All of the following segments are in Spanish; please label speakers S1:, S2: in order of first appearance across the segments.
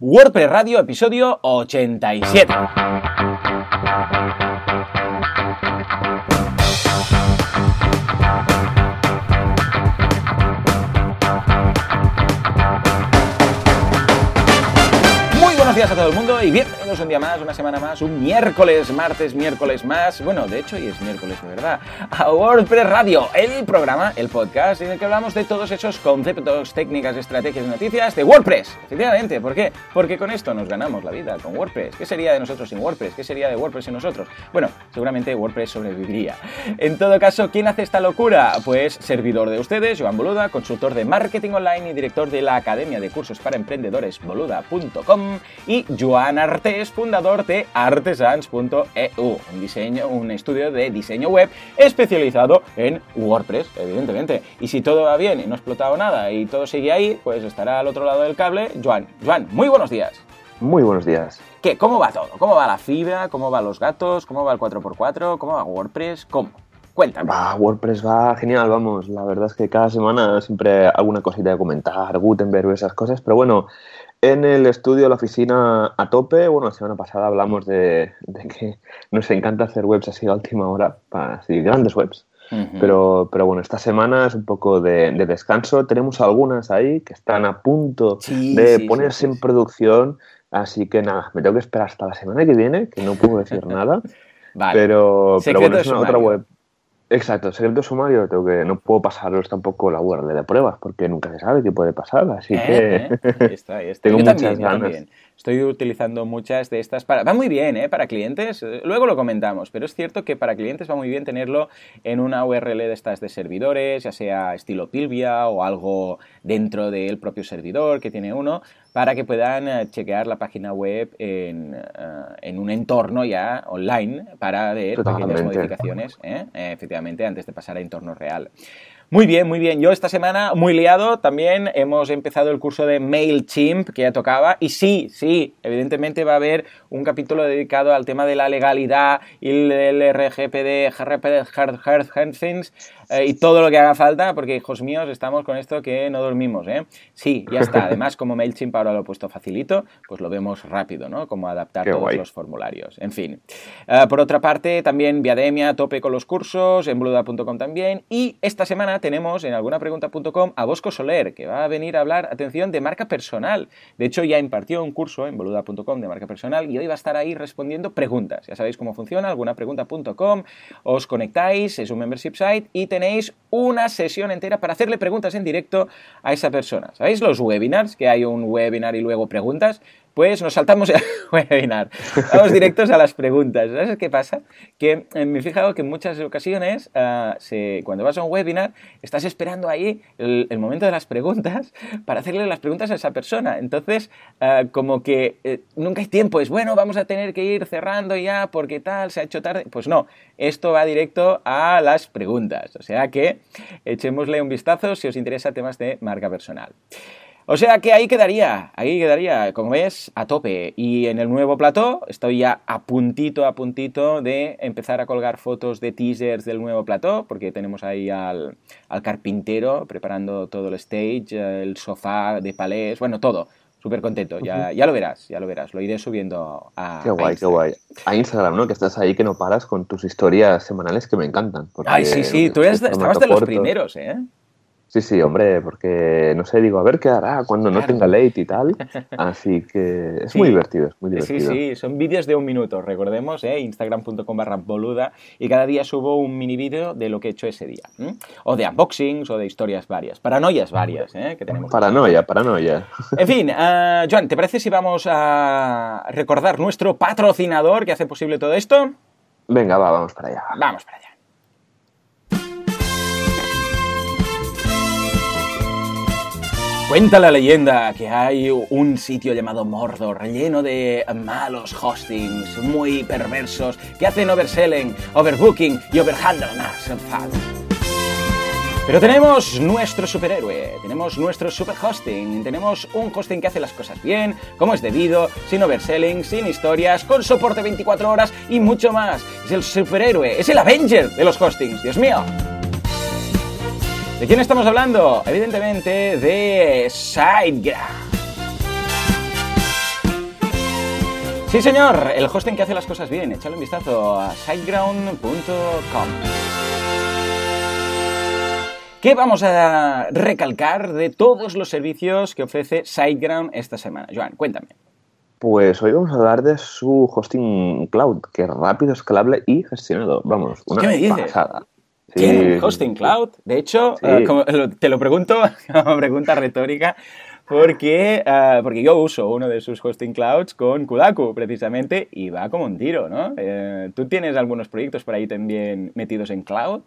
S1: WordPress Radio, episodio 87. Días a todo el mundo y bienvenidos un día más, una semana más, un miércoles, martes, miércoles más. Bueno, de hecho, hoy es miércoles de verdad. A WordPress Radio, el programa, el podcast en el que hablamos de todos esos conceptos, técnicas, estrategias y noticias de WordPress. Efectivamente, ¿por qué? Porque con esto nos ganamos la vida, con WordPress. ¿Qué sería de nosotros sin WordPress? ¿Qué sería de WordPress sin nosotros? Bueno, seguramente WordPress sobreviviría. En todo caso, ¿quién hace esta locura? Pues servidor de ustedes, Joan Boluda, consultor de marketing online y director de la Academia de Cursos para Emprendedores boluda.com y Joan Artés, fundador de artesans.eu, un diseño, un estudio de diseño web especializado en WordPress, evidentemente. Y si todo va bien y no ha explotado nada y todo sigue ahí, pues estará al otro lado del cable Joan. Joan, muy buenos días.
S2: Muy buenos días.
S1: ¿Qué? ¿Cómo va todo? ¿Cómo va la fibra? ¿Cómo van los gatos? ¿Cómo va el 4x4? ¿Cómo va WordPress? ¿Cómo? Cuéntame.
S2: Va, WordPress va genial, vamos. La verdad es que cada semana siempre alguna cosita de comentar, Gutenberg esas cosas, pero bueno, en el estudio, la oficina a tope, bueno, la semana pasada hablamos de, que nos encanta hacer webs así a última hora, para así, grandes webs. pero, pero bueno, esta semana es un poco de, descanso. Tenemos algunas ahí que están a punto de ponerse en producción. Así que nada, me tengo que esperar hasta la semana que viene, que no puedo decir nada. vale. Pero, pero bueno, es una otra web. Exacto, secreto sumario, tengo que, no puedo pasaros tampoco la URL de pruebas porque nunca se sabe qué puede pasar, así eh, que
S1: eh, está, está. tengo muchas ganas. Estoy utilizando muchas de estas para... Va muy bien, ¿eh? Para clientes, luego lo comentamos, pero es cierto que para clientes va muy bien tenerlo en una URL de estas de servidores, ya sea estilo Pilvia o algo dentro del propio servidor que tiene uno, para que puedan eh, chequear la página web en, eh, en un entorno ya online para ver pequeñas modificaciones, ¿eh? efectivamente, antes de pasar a entorno real. Muy bien, muy bien. Yo esta semana, muy liado, también hemos empezado el curso de MailChimp, que ya tocaba. Y sí, sí, evidentemente va a haber un capítulo dedicado al tema de la legalidad y el RGPD, eh, y todo lo que haga falta, porque hijos míos, estamos con esto que no dormimos, ¿eh? Sí, ya está. Además, como MailChimp ahora lo he puesto facilito, pues lo vemos rápido, ¿no? Como adaptar todos los formularios. En fin. Eh, por otra parte, también Viademia, tope con los cursos, en bluda.com también. Y esta semana tenemos en algunapregunta.com a Bosco Soler, que va a venir a hablar, atención, de marca personal. De hecho, ya impartió un curso en boluda.com de marca personal y hoy va a estar ahí respondiendo preguntas. Ya sabéis cómo funciona, algunapregunta.com, os conectáis, es un membership site y tenéis una sesión entera para hacerle preguntas en directo a esa persona. ¿Sabéis los webinars? Que hay un webinar y luego preguntas. Pues nos saltamos el webinar. Vamos directos a las preguntas. ¿Sabes qué pasa? Que eh, me he fijado que en muchas ocasiones, ah, cuando vas a un webinar, estás esperando ahí el, momento de las preguntas para hacerle las preguntas a esa persona. Entonces, ah, como que eh, nunca hay tiempo. Es bueno, vamos a tener que ir cerrando ya porque tal, se ha hecho tarde. Pues no, esto va directo a las preguntas. O sea que echémosle un vistazo si os interesa temas de marca personal. O sea que ahí quedaría, ahí quedaría, como ves, a tope. Y en el nuevo plató estoy ya a puntito, a puntito de empezar a colgar fotos de teasers del nuevo plató, porque tenemos ahí al, carpintero preparando todo el stage, el sofá de palés, bueno, todo. Súper contento, ya, ya lo verás, ya lo verás, lo iré subiendo a.
S2: Qué guay, qué guay. A Instagram, ¿no? Que estás ahí que no paras con tus historias semanales que me encantan.
S1: Ay, sí, sí, tú eres, estabas de los primeros, ¿eh?
S2: Sí, sí, hombre, porque no sé, digo, a ver qué hará cuando no tenga late y tal. Así que es muy divertido, es muy divertido.
S1: Sí, sí, son vídeos de un minuto, recordemos, ¿eh? instagram.com barra boluda, y cada día subo un mini vídeo de lo que he hecho ese día. O de unboxings o de historias varias, paranoias varias ¿eh? que tenemos.
S2: Paranoia, paranoia.
S1: En fin, uh, Joan, ¿te parece si vamos a recordar nuestro patrocinador que hace posible todo esto?
S2: Venga, va, vamos para allá.
S1: Vamos para allá. Cuenta la leyenda que hay un sitio llamado Mordor lleno de malos hostings muy perversos que hacen overselling, overbooking y overhandleness Pero tenemos nuestro superhéroe, tenemos nuestro super hosting, tenemos un hosting que hace las cosas bien, como es debido, sin overselling, sin historias, con soporte 24 horas y mucho más. Es el superhéroe, es el Avenger de los hostings, Dios mío. ¿De quién estamos hablando? Evidentemente de SiteGraph. Sí, señor, el hosting que hace las cosas bien. Échale un vistazo a siteground.com. ¿Qué vamos a recalcar de todos los servicios que ofrece SiteGround esta semana? Joan, cuéntame.
S2: Pues hoy vamos a hablar de su hosting cloud, que es rápido, escalable y gestionado. Vamos, una
S1: ¿Qué me dices?
S2: pasada.
S1: ¿Qué? ¿Hosting cloud? De hecho, eh, te lo pregunto como pregunta retórica, porque, uh, porque yo uso uno de sus hosting clouds con Kudaku, precisamente, y va como un tiro, ¿no? Eh, ¿Tú tienes algunos proyectos por ahí también metidos en cloud?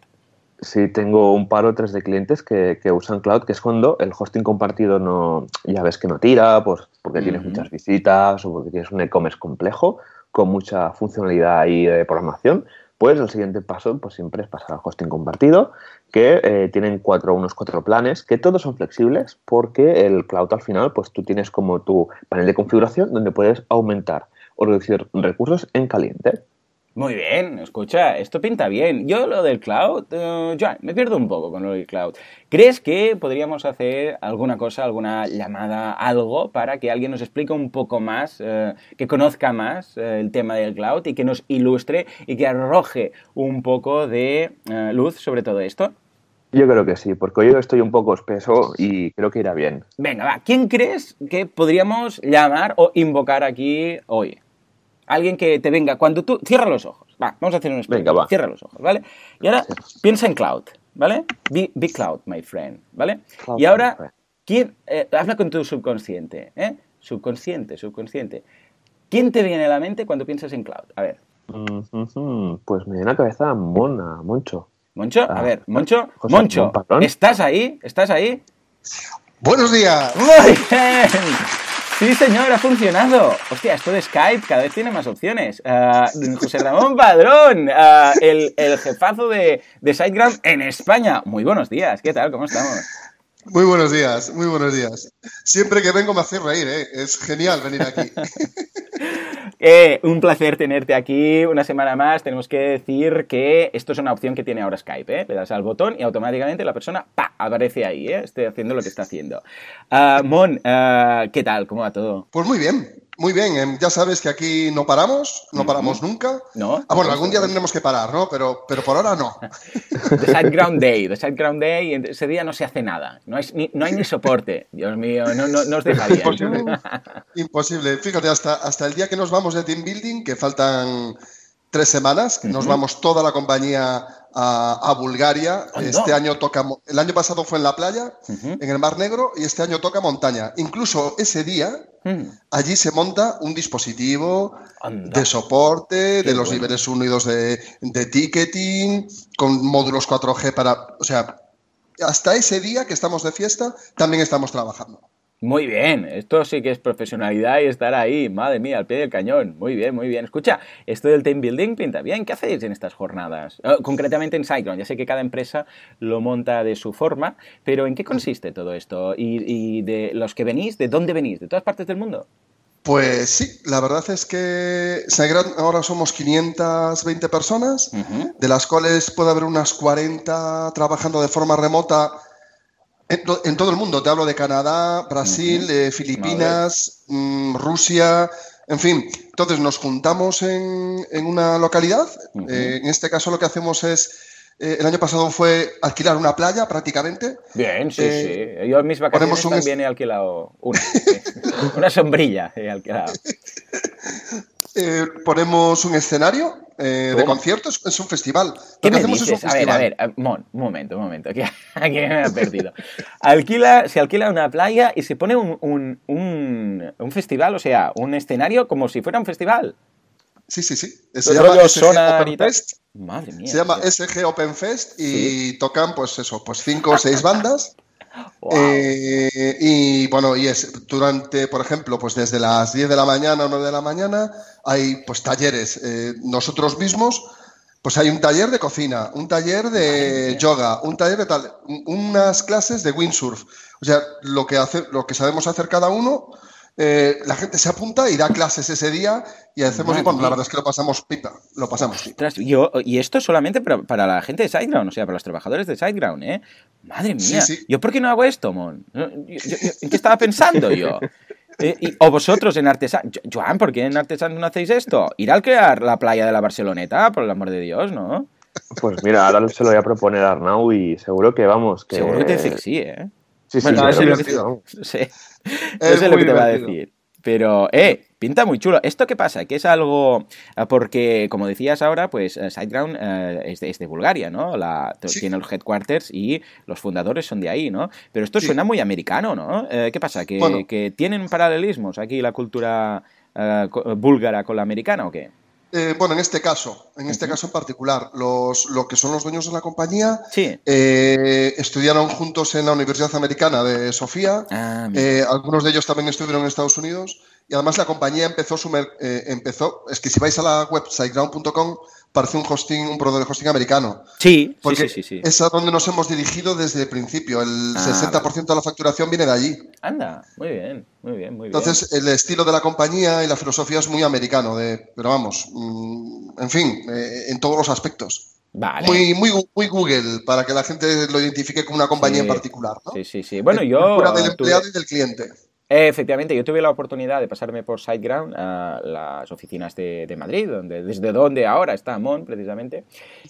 S2: Sí, tengo un par o tres de clientes que, que, usan cloud, que es cuando el hosting compartido no, ya ves que no tira, pues porque tienes muchas visitas o porque tienes un e-commerce complejo con mucha funcionalidad y de programación, pues el siguiente paso pues siempre es pasar al hosting compartido, que eh, tienen cuatro, unos cuatro planes, que todos son flexibles porque el cloud al final pues tú tienes como tu panel de configuración donde puedes aumentar o reducir recursos en caliente.
S1: Muy bien, escucha, esto pinta bien. Yo lo del cloud, uh, me pierdo un poco con lo del cloud. ¿Crees que podríamos hacer alguna cosa, alguna llamada, algo para que alguien nos explique un poco más, uh, que conozca más uh, el tema del cloud y que nos ilustre y que arroje un poco de luz sobre todo esto?
S2: Yo creo que sí, porque yo estoy un poco espeso y creo que irá bien.
S1: Venga, va, ¿quién crees que podríamos llamar o invocar aquí hoy? Alguien que te venga, cuando tú... Cierra los ojos. Va, vamos a hacer un experimento. Venga, va. Cierra los ojos, ¿vale? Y ahora piensa en cloud, ¿vale? Be, cloud, my friend, ¿vale? y ahora, ¿quién... Eh, habla con tu subconsciente, ¿eh? Subconsciente, subconsciente. ¿Quién te viene a la mente cuando piensas en cloud? A ver.
S2: Pues me viene a la cabeza Mona, Moncho.
S1: ¿Moncho? A ah, ver, Moncho. Moncho, ¿estás ahí? ¿Estás ahí?
S3: Buenos días.
S1: Muy bien. Sí, señor, ha funcionado. Hostia, esto de Skype cada vez tiene más opciones. Uh, José Ramón Padrón, uh, el, el, jefazo de, de SiteGround en España. Muy buenos días, ¿qué tal? ¿Cómo estamos?
S3: Muy buenos días, muy buenos días. Siempre que vengo me hace reír, ¿eh? es genial venir aquí.
S1: eh, un placer tenerte aquí una semana más. Tenemos que decir que esto es una opción que tiene ahora Skype. ¿eh? Le das al botón y automáticamente la persona ¡pa! aparece ahí, ¿eh? Haciendo lo que está haciendo. Uh, Mon, uh, ¿qué tal? ¿Cómo va todo?
S3: Pues muy bien. Muy bien, em, ya sabes que aquí no paramos, no paramos nunca.
S1: No.
S3: Ah, bueno, algún día tendremos que parar, ¿no? Pero, pero por ahora no.
S1: The Sideground Day, The Sideground Day, ese día no se hace nada. No hay ni, no hay ni soporte. Dios mío, no, no, no os dejaría.
S3: Imposible. Imposible. Fíjate, hasta, hasta el día que nos vamos de Team Building, que faltan tres semanas, nos vamos toda la compañía a, Bulgaria. este año toca, el año pasado fue en la playa, en el Mar Negro, y este año toca montaña. Incluso ese día, mm. allí se monta un dispositivo de soporte de los niveles 1 y 2 de, de ticketing, con módulos 4G para... O sea, hasta ese día que estamos de fiesta, también estamos trabajando.
S1: Muy bien, esto sí que es profesionalidad y estar ahí, madre mía, al pie del cañón. Muy bien, muy bien. Escucha, esto del team building pinta bien. ¿Qué hacéis en estas jornadas? Ah, concretamente en Cyclone. Ya sé que cada empresa lo monta de su forma, pero ¿en qué consiste todo esto? ¿Y, de los que venís, de dónde venís? ¿De todas partes del mundo?
S3: Pues sí, la verdad es que ahora somos 520 personas, de las cuales puede haber unas 40 trabajando de forma remota en, todo el mundo, te hablo de Canadá, Brasil, eh, Filipinas, mm, Rusia, en fin. Entonces nos juntamos en, una localidad. Eh, en este caso lo que hacemos es, eh, el año pasado fue alquilar una playa prácticamente.
S1: Bien, sí, sí. Yo en mis vacaciones también he alquilado una. una sombrilla he alquilado.
S3: Eh, ponemos un escenario eh, de conciertos, es un festival.
S1: ¿Qué me dices? a ver, a ver, un momento, un momento, aquí, me ha perdido. Alquila, se alquila una playa y se pone un, un, un, festival, o sea, un escenario como si fuera un festival.
S3: Sí, sí, sí. Se llama
S1: Open Fest. Madre mía.
S3: Se llama SG Open Fest y tocan, pues eso, pues cinco o seis bandas. Eh, y bueno, y es durante, por ejemplo, pues desde las 10 de la mañana o 9 de la mañana hay pues talleres. Eh, nosotros mismos, pues hay un taller de cocina, un taller de yoga, un taller de tal, unas clases de windsurf. O sea, lo que, hace, lo que sabemos hacer cada uno eh, la gente se apunta y da clases ese día y hacemos y bueno, la verdad es que lo pasamos pipa, lo pasamos pipa.
S1: Yo, y esto solamente para, la gente de SiteGround, o sea, para los trabajadores de SiteGround, ¿eh? Madre mía, ¿yo por qué no hago esto, Mon? ¿En qué estaba pensando yo? Eh, o vosotros en Artesan. Joan, ¿por qué en Artesan no hacéis esto? Ir al crear la playa de la Barceloneta, por el amor de Dios, ¿no?
S2: Pues mira, ahora se lo voy a proponer a Arnau y seguro que vamos. Que...
S1: Seguro que te dice sí, ¿eh?
S2: Sí, sí, bueno,
S1: sí, sí. es lo que te va a decir. Pero, eh, pinta muy chulo. ¿Esto qué pasa? Que es algo. Ah, porque, como decías ahora, pues eh, SiteGround eh, es, de, Bulgaria, ¿no? La, Tiene los headquarters y los fundadores son de ahí, ¿no? Pero esto suena muy americano, ¿no? Eh, ¿Qué pasa? ¿Que, ¿Que, tienen paralelismos aquí la cultura búlgara con la americana o qué?
S3: Eh, bueno, en este caso, en este caso en particular, los, lo que son los dueños de la compañía eh, estudiaron juntos en la Universidad Americana de Sofía. Ah, eh, algunos de ellos también estuvieron en Estados Unidos. Y además la compañía empezó, su empezó es que si vais a la website ground.com parece un hosting, un proveedor de hosting americano.
S1: Sí, sí, sí, sí,
S3: Es a donde nos hemos dirigido desde el principio. El 60% ah, de la facturación viene de allí.
S1: Anda, muy bien, muy bien, muy
S3: bien. Entonces, el estilo de la compañía y la filosofía es muy americano, de, pero vamos, mm, en fin, eh, en todos los aspectos.
S1: Vale.
S3: Muy, muy, muy Google, para que la gente lo identifique como una compañía en particular. ¿no?
S1: Sí, sí, sí. Bueno, yo.
S3: del empleado y del cliente.
S1: Efectivamente, yo tuve la oportunidad de pasarme por SiteGround a las oficinas de, Madrid, donde, desde donde ahora está Mon, precisamente,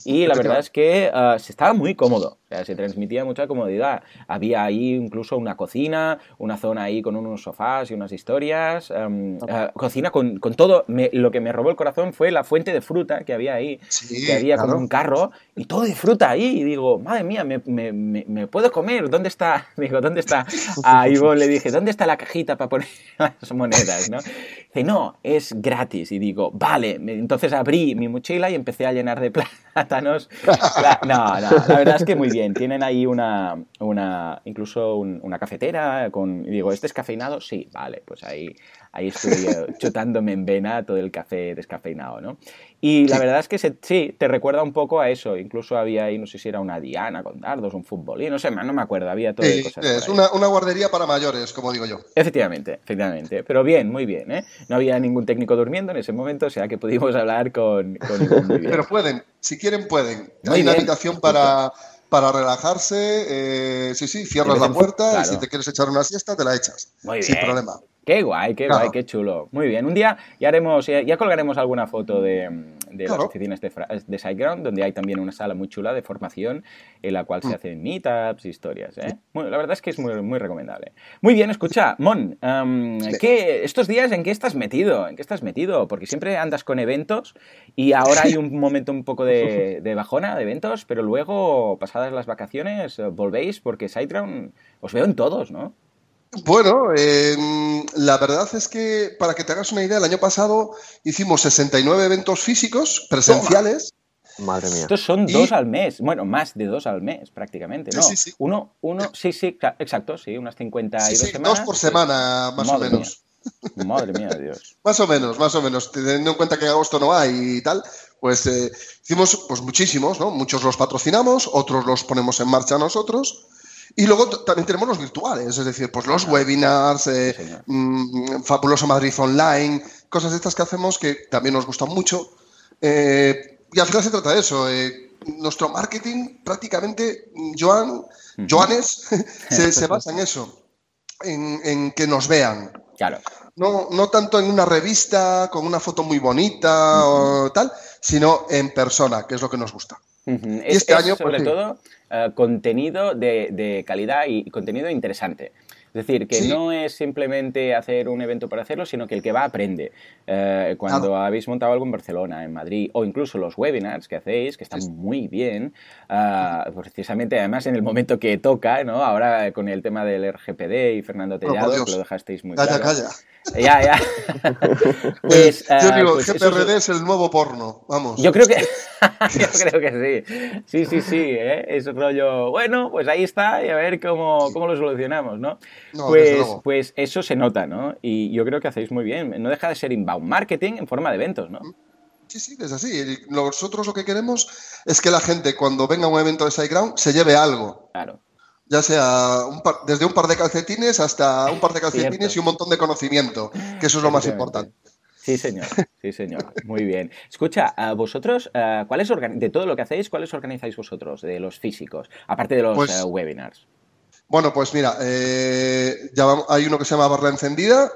S1: y la verdad es que uh, se estaba muy cómodo, o sea, se transmitía mucha comodidad. Había ahí incluso una cocina, una zona ahí con unos sofás y unas historias, um, uh, cocina con, con todo. lo que me robó el corazón fue la fuente de fruta que había ahí, que había como un carro, y todo de fruta ahí, y digo, madre mía, me, me, me, puedo comer, ¿dónde está? Digo, ¿dónde está? A Ivonne le dije, ¿dónde está la caja? para poner las monedas, ¿no? Dice, no, es gratis. Y digo, vale. Entonces abrí mi mochila y empecé a llenar de plátanos. No, no, la verdad es que muy bien. Tienen ahí una, una incluso una cafetera con, digo, ¿este es cafeinado? Sí, vale, pues ahí, ahí estoy chutándome en vena todo el café descafeinado, ¿no? Y la verdad es que sí, te recuerda un poco a eso. Incluso había ahí, no sé si era una diana con dardos, un futbolín, no sé, no me acuerdo, había todo
S3: sí, cosas. Es una, una, guardería para mayores, como digo yo.
S1: Efectivamente, efectivamente. Pero bien, muy bien, ¿eh? No había ningún técnico durmiendo en ese momento, o sea que pudimos hablar con, con muy bien.
S3: Pero pueden, si quieren, pueden. Hay una habitación para para relajarse, eh, sí, sí, cierras la puerta y si te quieres echar una siesta, te la echas. Muy sin problema.
S1: Qué guay, qué guay, qué chulo. Muy bien. Un día ya haremos, ya, colgaremos alguna foto de, de las oficinas de, de SiteGround, donde hay también una sala muy chula de formación en la cual se mm. hacen meetups, historias. ¿eh? Bueno, la verdad es que es muy, muy recomendable. Muy bien, escucha, Mon, ¿qué, estos días en qué estás metido? ¿En qué estás metido? Porque siempre andas con eventos y ahora hay un momento un poco de, de bajona de eventos, pero luego, pasadas las vacaciones, volvéis porque SiteGround os veo en todos, ¿no?
S3: Bueno, la verdad es que para que te hagas una idea, el año pasado hicimos 69 eventos físicos presenciales.
S2: Madre mía.
S1: Estos son dos al mes, bueno, más de dos al mes prácticamente, ¿no? Sí, sí, Uno, uno, sí, sí, exacto, sí, unas 52 sí, semanas.
S3: Dos por semana, más o menos.
S1: Madre mía, Dios.
S3: más o menos, más o menos. Teniendo en cuenta que agosto no hay y tal, pues eh, hicimos pues muchísimos, ¿no? Muchos los patrocinamos, otros los ponemos en marcha nosotros. Y luego también tenemos los virtuales, es decir, pues los webinars, eh, mm, Fabuloso Madrid Online, cosas de estas que hacemos que también nos gustan mucho. Eh, y al final se trata de eso. Eh, nuestro marketing prácticamente, Joan, Joanes, se, basa en eso, en, que nos vean.
S1: Claro.
S3: No, no tanto en una revista con una foto muy bonita o tal, sino en persona, que es lo que nos gusta.
S1: Y este año, sobre pues todo, eh, contenido de, calidad y contenido interesante. Es decir, que no es simplemente hacer un evento para hacerlo, sino que el que va aprende. Eh, cuando habéis montado algo en Barcelona, en Madrid, o incluso los webinars que hacéis, que están muy bien, uh, precisamente además en el momento que toca, ¿no? Ahora con el tema del RGPD y Fernando Tellado, que lo dejasteis muy
S3: calla,
S1: claro.
S3: Calla,
S1: Ya, ya.
S3: pues, yo uh, digo, pues GPRD es, el nuevo porno, vamos.
S1: Yo creo que, yo creo que sí. Sí, sí, sí, ¿eh? es rollo, bueno, pues ahí está y a ver cómo, cómo lo solucionamos, ¿no? Pues, pues eso se nota, ¿no? Y yo creo que hacéis muy bien. No deja de ser inbound marketing en forma de eventos, ¿no?
S3: Sí, sí, es así. Nosotros lo que queremos es que la gente cuando venga a un evento de SiteGround se lleve algo.
S1: Claro.
S3: Ya sea desde un par de calcetines hasta un par de calcetines y un montón de conocimiento, que eso es lo más importante.
S1: Sí, señor. Sí, señor. Muy bien. Escucha, vosotros, ¿cuáles de todo lo que hacéis, cuáles organizáis vosotros de los físicos, aparte de los pues, eh, webinars?
S3: Bueno, pues mira, eh, ya hay uno que se llama Barra Encendida.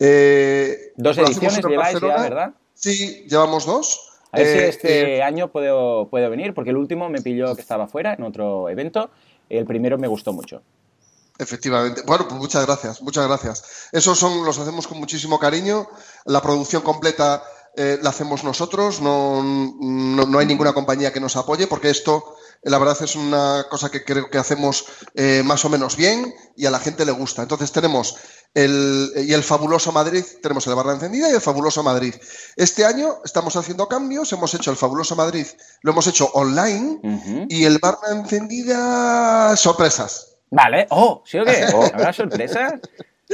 S1: Eh, dos ediciones lleváis ya, ¿verdad?
S3: Sí, llevamos dos.
S1: A ver si eh, este año puedo, puedo venir, porque el último me pilló que estaba fuera en otro evento. El primero me gustó mucho.
S3: Efectivamente. Bueno, pues muchas gracias, muchas gracias. Esos son, los hacemos con muchísimo cariño. La producción completa eh, la hacemos nosotros, no, no, hay ninguna compañía que nos apoye, porque esto, la verdad, es una cosa que creo que hacemos eh, más o menos bien y a la gente le gusta. Entonces tenemos el, y el fabuloso Madrid, tenemos el Barra Encendida y el fabuloso Madrid. Este año estamos haciendo cambios, hemos hecho el fabuloso Madrid, lo hemos hecho online y el Barra Encendida, sorpresas.
S1: Vale, oh, ¿sí o qué? ¿Habrá sorpresas?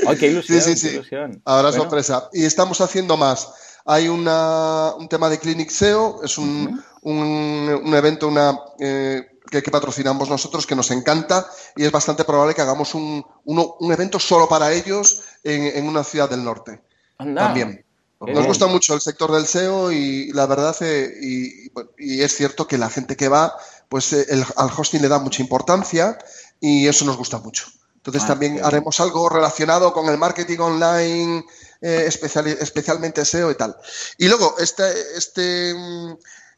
S1: Oh, qué ilusión, sí, sí, sí. Ilusión.
S3: Habrá sorpresa. Y estamos haciendo más. Hay una, un tema de Clinic SEO, es un, un, evento una, eh, que, patrocinamos nosotros que nos encanta y es bastante probable que hagamos un, un evento solo para ellos en, en una ciudad del norte. También. Nos gusta mucho el sector del SEO y la verdad, eh, y, y, es cierto que la gente que va, pues eh, el, al hosting le da mucha importancia y eso nos gusta mucho. Entonces ah, también haremos algo relacionado con el marketing online, eh, especialmente SEO y tal. Y luego, este, este,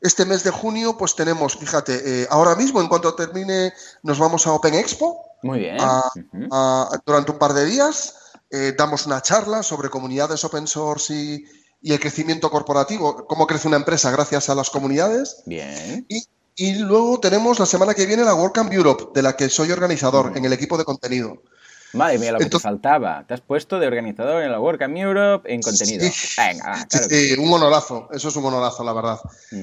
S3: este mes de junio, pues tenemos, fíjate, eh, ahora mismo, en cuanto termine, nos vamos a Open Expo.
S1: Muy bien.
S3: durante un par de días. Eh, damos una charla sobre comunidades open source y, y el crecimiento corporativo, cómo crece una empresa gracias a las comunidades.
S1: Bien.
S3: Y y luego tenemos la semana que viene la WordCamp Europe, de la que soy organizador en el equipo de contenido.
S1: Madre mía, lo que te faltaba. Te has puesto de organizador en la WordCamp Europe en contenido.
S3: Venga, claro sí, un honorazo. Eso es un honorazo, la verdad.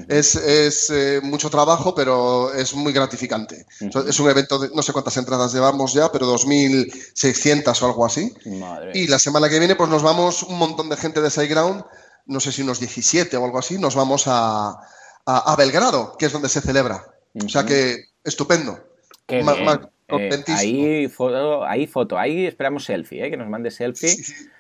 S3: Es, eh, mucho trabajo, pero es muy gratificante. Es un evento de no sé cuántas entradas llevamos ya, pero 2.600 o algo así.
S1: Madre.
S3: Y la semana que viene, pues nos vamos un montón de gente de SiteGround, no sé si unos 17 o algo así, nos vamos a, a, Belgrado, que es donde se celebra. O sea que, estupendo.
S1: Qué eh, ahí, foto, ahí foto, ahí esperamos selfie, eh, que nos mande selfie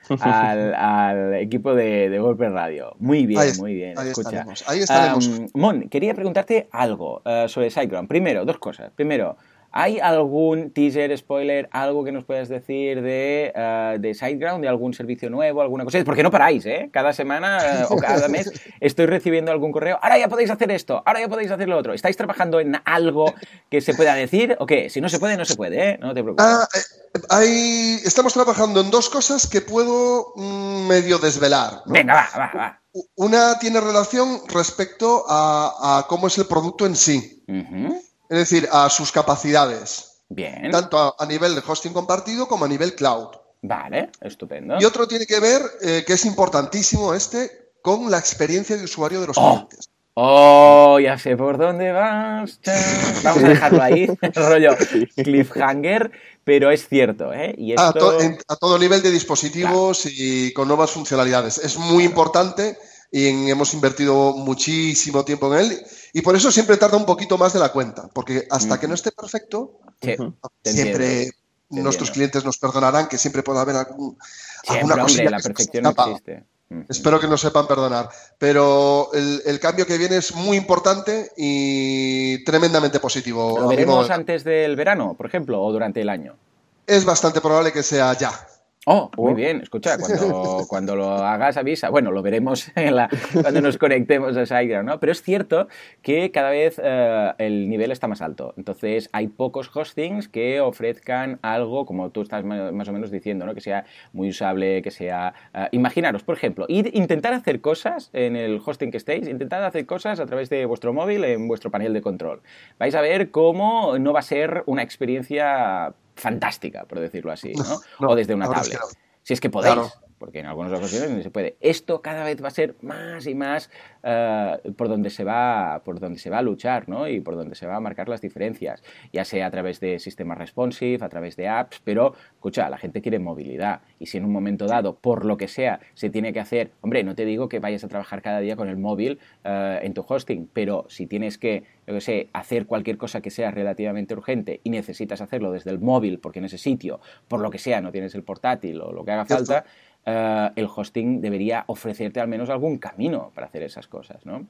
S1: Al, equipo de, de, Golpe Radio. Muy bien, muy bien.
S3: Ahí Escucha. Ahí estaremos.
S1: Mon, quería preguntarte algo uh, sobre SiteGround. Primero, dos cosas. Primero, ¿Hay algún teaser, spoiler, algo que nos puedas decir de, uh, de SiteGround, de algún servicio nuevo, alguna cosa? Porque no paráis, ¿eh? Cada semana eh, o cada mes estoy recibiendo algún correo. Ahora ya podéis hacer esto, ahora ya podéis hacer lo otro. ¿Estáis trabajando en algo que se pueda decir o qué? Si no se puede, no se puede, ¿eh? No te preocupes.
S3: Ah, eh, estamos trabajando en dos cosas que puedo mm, medio desvelar.
S1: Venga, va, va, va.
S3: Una tiene relación respecto a, cómo es el producto en sí es decir, a sus capacidades.
S1: Bien.
S3: Tanto a, nivel de hosting compartido como a nivel cloud.
S1: Vale, estupendo.
S3: Y otro tiene que ver, eh, que es importantísimo este, con la experiencia de usuario de los oh. clientes.
S1: Oh, ya sé por dónde vas. Vamos a dejarlo ahí, rollo cliffhanger, pero es cierto, ¿eh? Y
S3: a, todo nivel de dispositivos y con nuevas funcionalidades. Es muy importante y hemos invertido muchísimo tiempo en él y por eso siempre tarda un poquito más de la cuenta, porque hasta que no esté perfecto, siempre nuestros clientes nos perdonarán que siempre pueda haber algún, alguna cosilla
S1: la perfección no existe.
S3: Espero que nos sepan perdonar. Pero el, cambio que viene es muy importante y tremendamente positivo.
S1: ¿Lo veremos antes del verano, por ejemplo, o durante el año?
S3: Es bastante probable que sea ya.
S1: Oh, muy bien. Escucha, cuando, cuando lo hagas avisa. Bueno, lo veremos en la, cuando nos conectemos a SiteGround, ¿no? Pero es cierto que cada vez eh, el nivel está más alto. Entonces hay pocos hostings que ofrezcan algo, como tú estás más o menos diciendo, ¿no? Que sea muy usable, que sea... Eh, imaginaros, por ejemplo, intentar hacer cosas en el hosting que estéis, intentar hacer cosas a través de vuestro móvil en vuestro panel de control. Vais a ver cómo no va a ser una experiencia fantástica, por decirlo así, ¿no? o desde una tablet. Si es que podéis porque en algunas ocasiones no se puede. Esto cada vez va a ser más y más eh, por, donde se va, por donde se va a luchar ¿no? y por donde se va a marcar las diferencias, ya sea a través de sistemas responsive, a través de apps, pero escucha, la gente quiere movilidad y si en un momento dado, por lo que sea, se tiene que hacer, hombre, no te digo que vayas a trabajar cada día con el móvil eh, en tu hosting, pero si tienes que, yo que sé, hacer cualquier cosa que sea relativamente urgente y necesitas hacerlo desde el móvil porque en ese sitio, por lo que sea, no tienes el portátil o lo que haga falta, eh, el hosting debería ofrecerte al menos algún camino para hacer esas cosas, ¿no?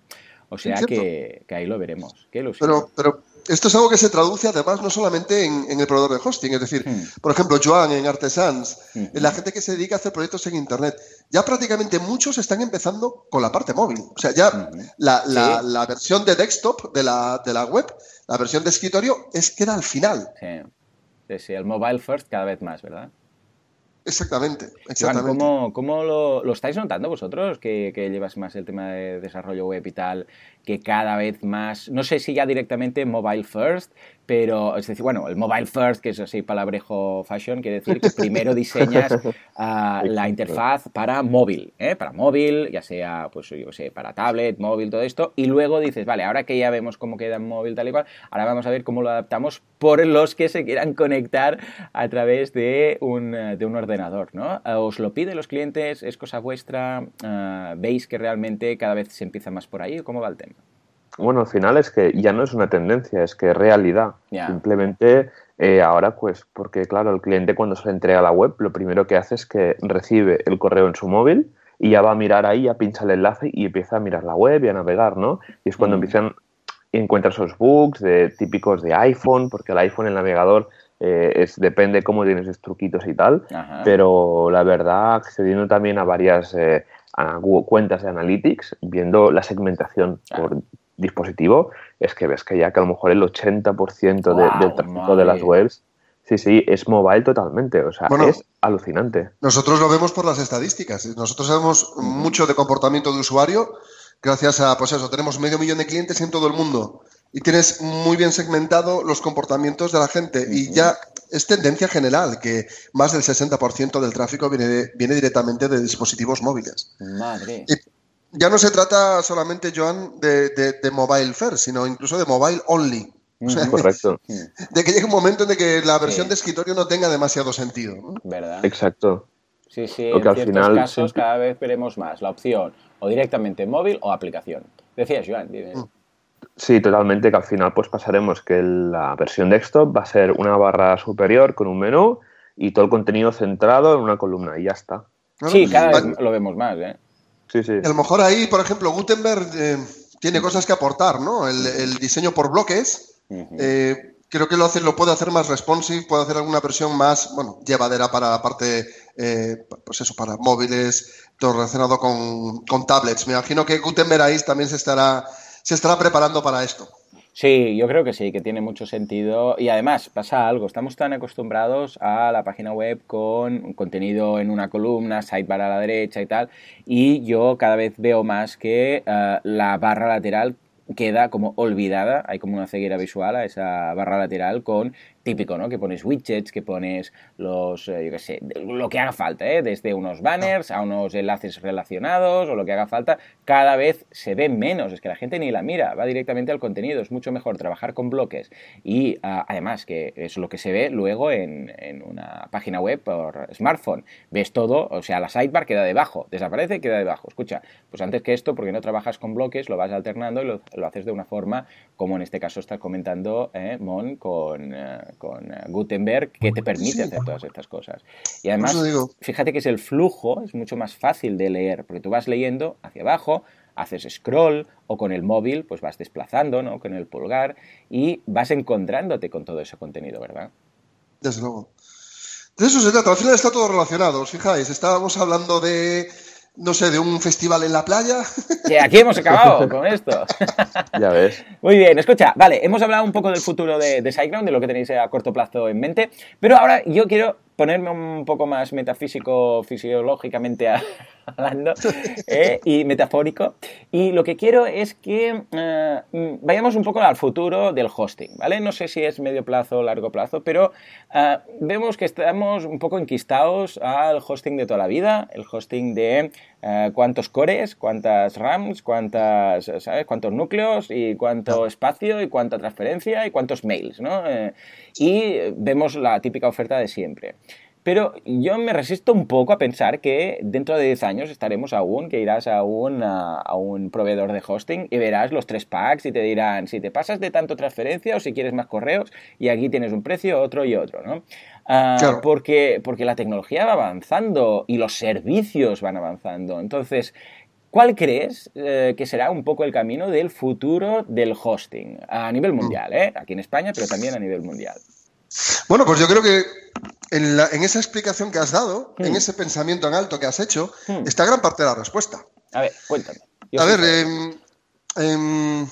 S1: O sea que, ahí lo veremos.
S3: pero, pero esto es algo que se traduce además no solamente en, el proveedor de hosting, es decir, hmm. por ejemplo, Joan en Artesans, hmm. la gente que se dedica a hacer proyectos en Internet, ya prácticamente muchos están empezando con la parte móvil. O sea, ya hmm. la, versión de desktop de la, de la web, la versión de escritorio, es queda al final.
S1: Sí. sí, el mobile first cada vez más, ¿verdad?
S3: Exactamente, exactamente.
S1: ¿cómo, cómo lo, estáis notando vosotros, que, que, llevas más el tema de desarrollo web y tal, que cada vez más, no sé si ya directamente mobile first, pero es decir, bueno, el mobile first, que es así palabrejo fashion, quiere decir que primero diseñas ah, la interfaz para móvil, ¿eh? para móvil, ya sea, pues yo sé, para tablet, móvil, todo esto, y luego dices, vale, ahora que ya vemos cómo queda en móvil tal y cual, ahora vamos a ver cómo lo adaptamos por los que se quieran conectar a través de un, de un ordenador, ¿no? ¿Os lo piden los clientes? ¿Es cosa vuestra? Ah, ¿Veis que realmente cada vez se empieza más por ahí? ¿Cómo va el tema?
S2: Bueno, al final es que ya no es una tendencia, es que es realidad. Simplemente eh, ahora, pues, porque claro, el cliente cuando se le entrega la web, lo primero que hace es que recibe el correo en su móvil y ya va a mirar ahí, ya pincha el enlace y empieza a mirar la web y a navegar, ¿no? Y es cuando mm. empiezan encuentra esos bugs de, típicos de iPhone, porque el iPhone, el navegador, eh, es, depende cómo tienes esos truquitos y tal, pero la verdad, accediendo también a varias eh, cuentas de Analytics, viendo la segmentación por dispositivo, es que ves que ya que a lo mejor el 80% de, del tráfico de las webs, sí, sí, es mobile totalmente, o sea, es alucinante.
S3: Nosotros lo vemos por las estadísticas, nosotros sabemos mucho de comportamiento de usuario, gracias a, pues eso, tenemos medio millón de clientes en todo el mundo y tienes muy bien segmentado los comportamientos de la gente y ya es tendencia general que más del 60% del tráfico viene, viene directamente de dispositivos móviles.
S1: Madre
S3: ya no se trata solamente, Joan, de, de, mobile first, sino incluso de mobile only.
S2: Correcto.
S3: De que llegue un momento en que la versión de escritorio no tenga demasiado sentido.
S1: ¿Verdad?
S2: Exacto.
S1: Sí, sí, en ciertos final... casos cada vez veremos más la opción o directamente móvil o aplicación. Decías, Joan. Mm.
S2: Sí, totalmente, que al final pues pasaremos que la versión desktop va a ser una barra superior con un menú y todo el contenido centrado en una columna y ya está.
S1: Sí, cada vez lo vemos más, ¿eh?
S3: A lo mejor ahí, por ejemplo, Gutenberg eh, tiene cosas que aportar, ¿no? El, diseño por bloques. Eh, creo que lo, hace, lo puede hacer más responsive, puede hacer alguna versión más, bueno, llevadera para la parte, eh, pues eso, para móviles, todo relacionado con, con, tablets. Me imagino que Gutenberg ahí también se estará, se estará preparando para esto.
S1: Sí, yo creo que sí, que tiene mucho sentido. Y además pasa algo, estamos tan acostumbrados a la página web con contenido en una columna, sidebar a la derecha y tal, y yo cada vez veo más que eh, la barra lateral queda como olvidada, hay como una ceguera visual a esa barra lateral con típico, ¿no? Que pones widgets, que pones los, eh, yo qué sé, lo que haga falta, ¿eh? Desde unos banners a unos enlaces relacionados o lo que haga falta, cada vez se ve menos, es que la gente ni la mira, va directamente al contenido, es mucho mejor trabajar con bloques y ah, además que es lo que se ve luego en, una página web por smartphone, ves todo, o sea, la sidebar queda debajo, desaparece y queda debajo, escucha, pues antes que esto, porque no trabajas con bloques, lo vas alternando y lo, haces de una forma como en este caso estás comentando, ¿eh? Mon, con con eh, Gutenberg que te permite hacer todas estas cosas. Y además, fíjate que es el flujo, es mucho más fácil de leer, porque tú vas leyendo hacia abajo, haces scroll o con el móvil pues vas desplazando, ¿no? Con el pulgar y vas encontrándote con todo ese contenido, ¿verdad?
S3: Desde luego. De eso se trata, al final está todo relacionado, os fijáis, estábamos hablando de no sé, de un festival en la playa.
S1: Que aquí hemos acabado con esto.
S2: Ya ves.
S1: Muy bien, escucha, vale, hemos hablado un poco del futuro de, de SiteGround, de lo que tenéis a corto plazo en mente, pero ahora yo quiero ponerme un poco más metafísico, fisiológicamente hablando, ¿eh? y metafórico. Y lo que quiero es que eh, vayamos un poco al futuro del hosting, ¿vale? No sé si es medio plazo o largo plazo, pero eh, vemos que estamos un poco enquistados al hosting de toda la vida, el hosting de cuántos cores, cuántas RAMs, cuántas, ¿sabes? cuántos núcleos y cuánto espacio y cuánta transferencia y cuántos mails, ¿no? y vemos la típica oferta de siempre. Pero yo me resisto un poco a pensar que dentro de 10 años estaremos aún, que irás a un, a, un proveedor de hosting y verás los tres packs y te dirán si te pasas de tanto transferencia o si quieres más correos y aquí tienes un precio, otro y otro, ¿no? Ah, porque, porque la tecnología va avanzando y los servicios van avanzando. Entonces, ¿Cuál crees eh, que será un poco el camino del futuro del hosting a nivel mundial? ¿eh? Aquí en España, pero también a nivel mundial.
S3: Bueno, pues yo creo que en, esa explicación que has dado, en hmm. ese pensamiento en alto que has hecho, hmm. está gran parte de la respuesta.
S1: A ver, cuéntame.
S3: a ver, em,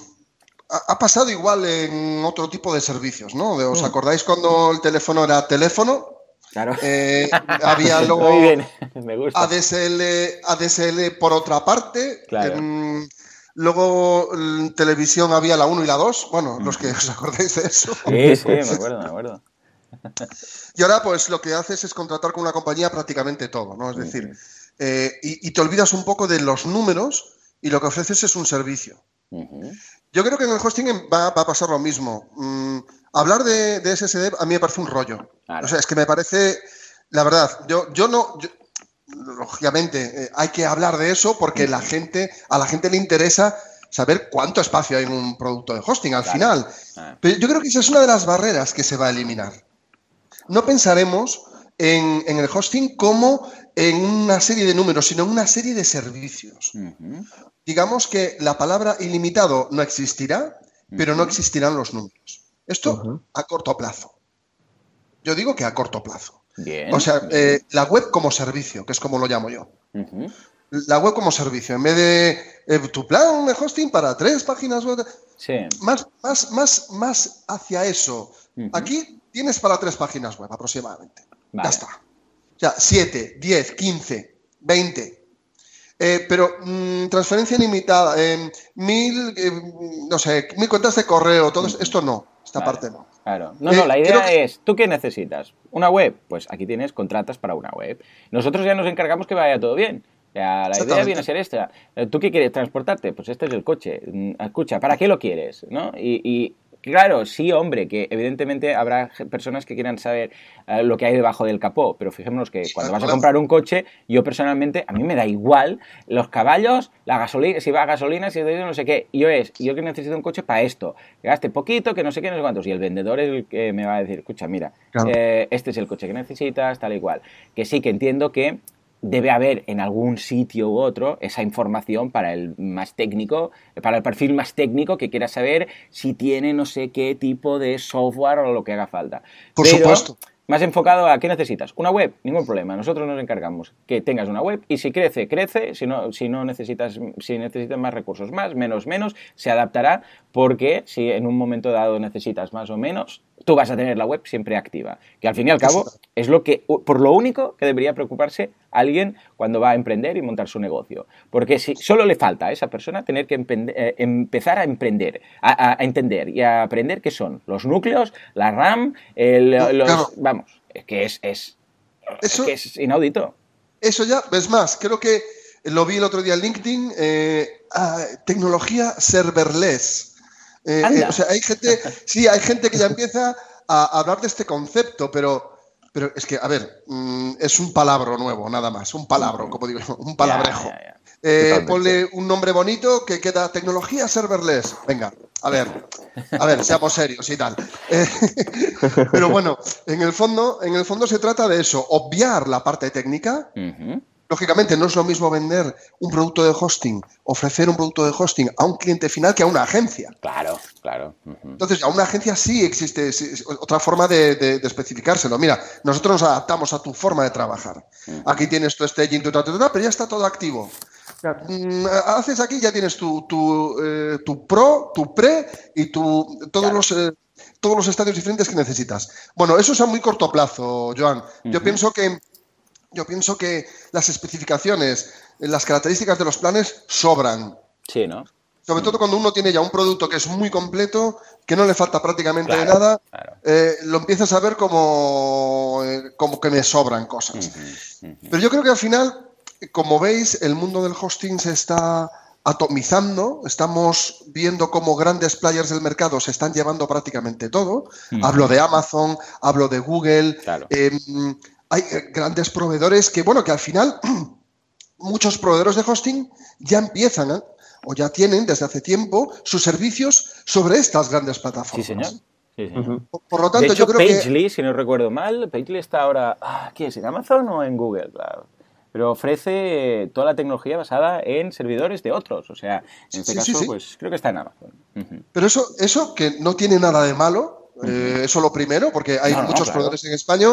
S3: ha pasado igual en otro tipo de servicios, ¿no? ¿Os hmm. acordáis cuando el teléfono era teléfono?
S1: Claro.
S3: Eh, había luego ADSL, ADSL por otra parte. Em, luego en televisión había la 1 y la 2. Bueno, los que os acordáis de eso.
S1: Sí, sí, me acuerdo, me acuerdo.
S3: Y ahora, pues lo que haces es contratar con una compañía prácticamente todo, ¿no? Es decir, eh, y, te olvidas un poco de los números y lo que ofreces es un servicio. Yo creo que en el hosting va, a pasar lo mismo. Mm, hablar de, SSD a mí me parece un rollo. O sea, es que me parece, la verdad, yo, yo no, lógicamente, eh, hay que hablar de eso porque la gente, a la gente le interesa saber cuánto espacio hay en un producto de hosting al final. Ah. Pero yo creo que esa es una de las barreras que se va a eliminar. No pensaremos en, el hosting como en una serie de números, sino en una serie de servicios. Digamos que la palabra ilimitado no existirá, pero no existirán los números. Esto a corto plazo. Yo digo que a corto plazo. o sea, eh, la web como servicio, que es como lo llamo yo. La web como servicio. En vez de eh, tu plan de hosting para tres páginas web. Más, más, más, más hacia eso. Aquí tienes para tres páginas web aproximadamente. Ya está. O sea, 7, 10, 15, 20. Pero mm, transferencia limitada, eh, mil, no sé, mil cuentas de correo, todo esto no. Esta parte no.
S1: Claro. No, no, la idea es, ¿tú qué necesitas? ¿Una web? Pues aquí tienes contratas para una web. Nosotros ya nos encargamos que vaya todo bien. la idea viene a ser esta. ¿Tú qué quieres transportarte? Pues este es el coche. Mm, escucha, ¿para qué lo quieres? ¿No? y Claro, sí, hombre, que evidentemente habrá personas que quieran saber eh, lo que hay debajo del capó, pero fijémonos que cuando vas a comprar un coche, yo personalmente, a mí me da igual los caballos, la gasolina, si va a gasolina, si no sé qué. Yo es, yo que necesito un coche para esto, que gaste poquito, que no sé qué, no sé cuántos. Y el vendedor es el que me va a decir, escucha, mira, eh, este es el coche que necesitas, tal y cual. Que sí, que entiendo que debe haber en algún sitio u otro esa información para el más técnico, para el perfil más técnico que quiera saber si tiene no sé qué tipo de software o lo que haga falta.
S3: Por supuesto.
S1: Más enfocado a qué necesitas. Una web, ningún problema. Nosotros nos encargamos que tengas una web y si crece, crece. Si no, si no necesitas, si necesitas más recursos, más, menos, menos, se adaptará porque si en un momento dado necesitas más o menos, tú vas a tener la web siempre activa. Que al fin y al cabo es lo que, por lo único que debería preocuparse alguien cuando va a emprender y montar su negocio. Porque si solo le falta a esa persona tener que eh, empezar a emprender, a, entender y a aprender qué son los núcleos, la RAM, los, vamos, es que es, es, que es inaudito.
S3: Eso ya, ves más, creo que lo vi el otro día en LinkedIn, eh, ah, tecnología serverless. Eh, eh, o sea, hay gente, sí, hay gente que ya empieza a hablar de este concepto, pero, pero es que, a ver, mm, es un palabra nuevo, nada más, un palabra, como digo, un palabrejo. Eh, ponle un nombre bonito que queda tecnología serverless. Venga, a ver, a ver, seamos serios y tal. pero bueno, en el fondo, en el fondo se trata de eso, obviar la parte técnica. Lógicamente, no es lo mismo vender un producto de hosting, ofrecer un producto de hosting a un cliente final que a una agencia.
S1: Claro, claro.
S3: Entonces, a una agencia sí existe otra forma de, especificárselo. Mira, nosotros nos adaptamos a tu forma de trabajar. Aquí tienes tu staging, tu, pero ya está todo activo. Mm, haces aquí, ya tienes tu, tu, eh, pro, tu pre y tu, todos los... Eh, todos los estadios diferentes que necesitas. Bueno, eso es a muy corto plazo, Joan. Yo pienso que yo pienso que las especificaciones, las características de los planes sobran.
S1: Sí, ¿no?
S3: Sobre todo cuando uno tiene ya un producto que es muy completo, que no le falta prácticamente nada, eh, lo empiezas a ver como, eh, como que me sobran cosas. Pero yo creo que al final, como veis, el mundo del hosting se está atomizando, estamos viendo cómo grandes players del mercado se están llevando prácticamente todo. Hablo de Amazon, hablo de Google. Em, hay eh, grandes proveedores que, bueno, que al final muchos proveedores de hosting ya empiezan ¿eh? o ya tienen desde hace tiempo sus servicios sobre estas grandes plataformas.
S1: Sí, señor. Por, lo tanto, yo creo Pagely, si no recuerdo mal, Pagely está ahora, ah, ¿qué es? ¿En Amazon o en Google? pero ofrece toda la tecnología basada en servidores de otros. O sea, en este caso, pues creo que está en Amazon.
S3: Pero eso, eso que no tiene nada de malo, eh, eso lo primero, porque hay muchos proveedores en España,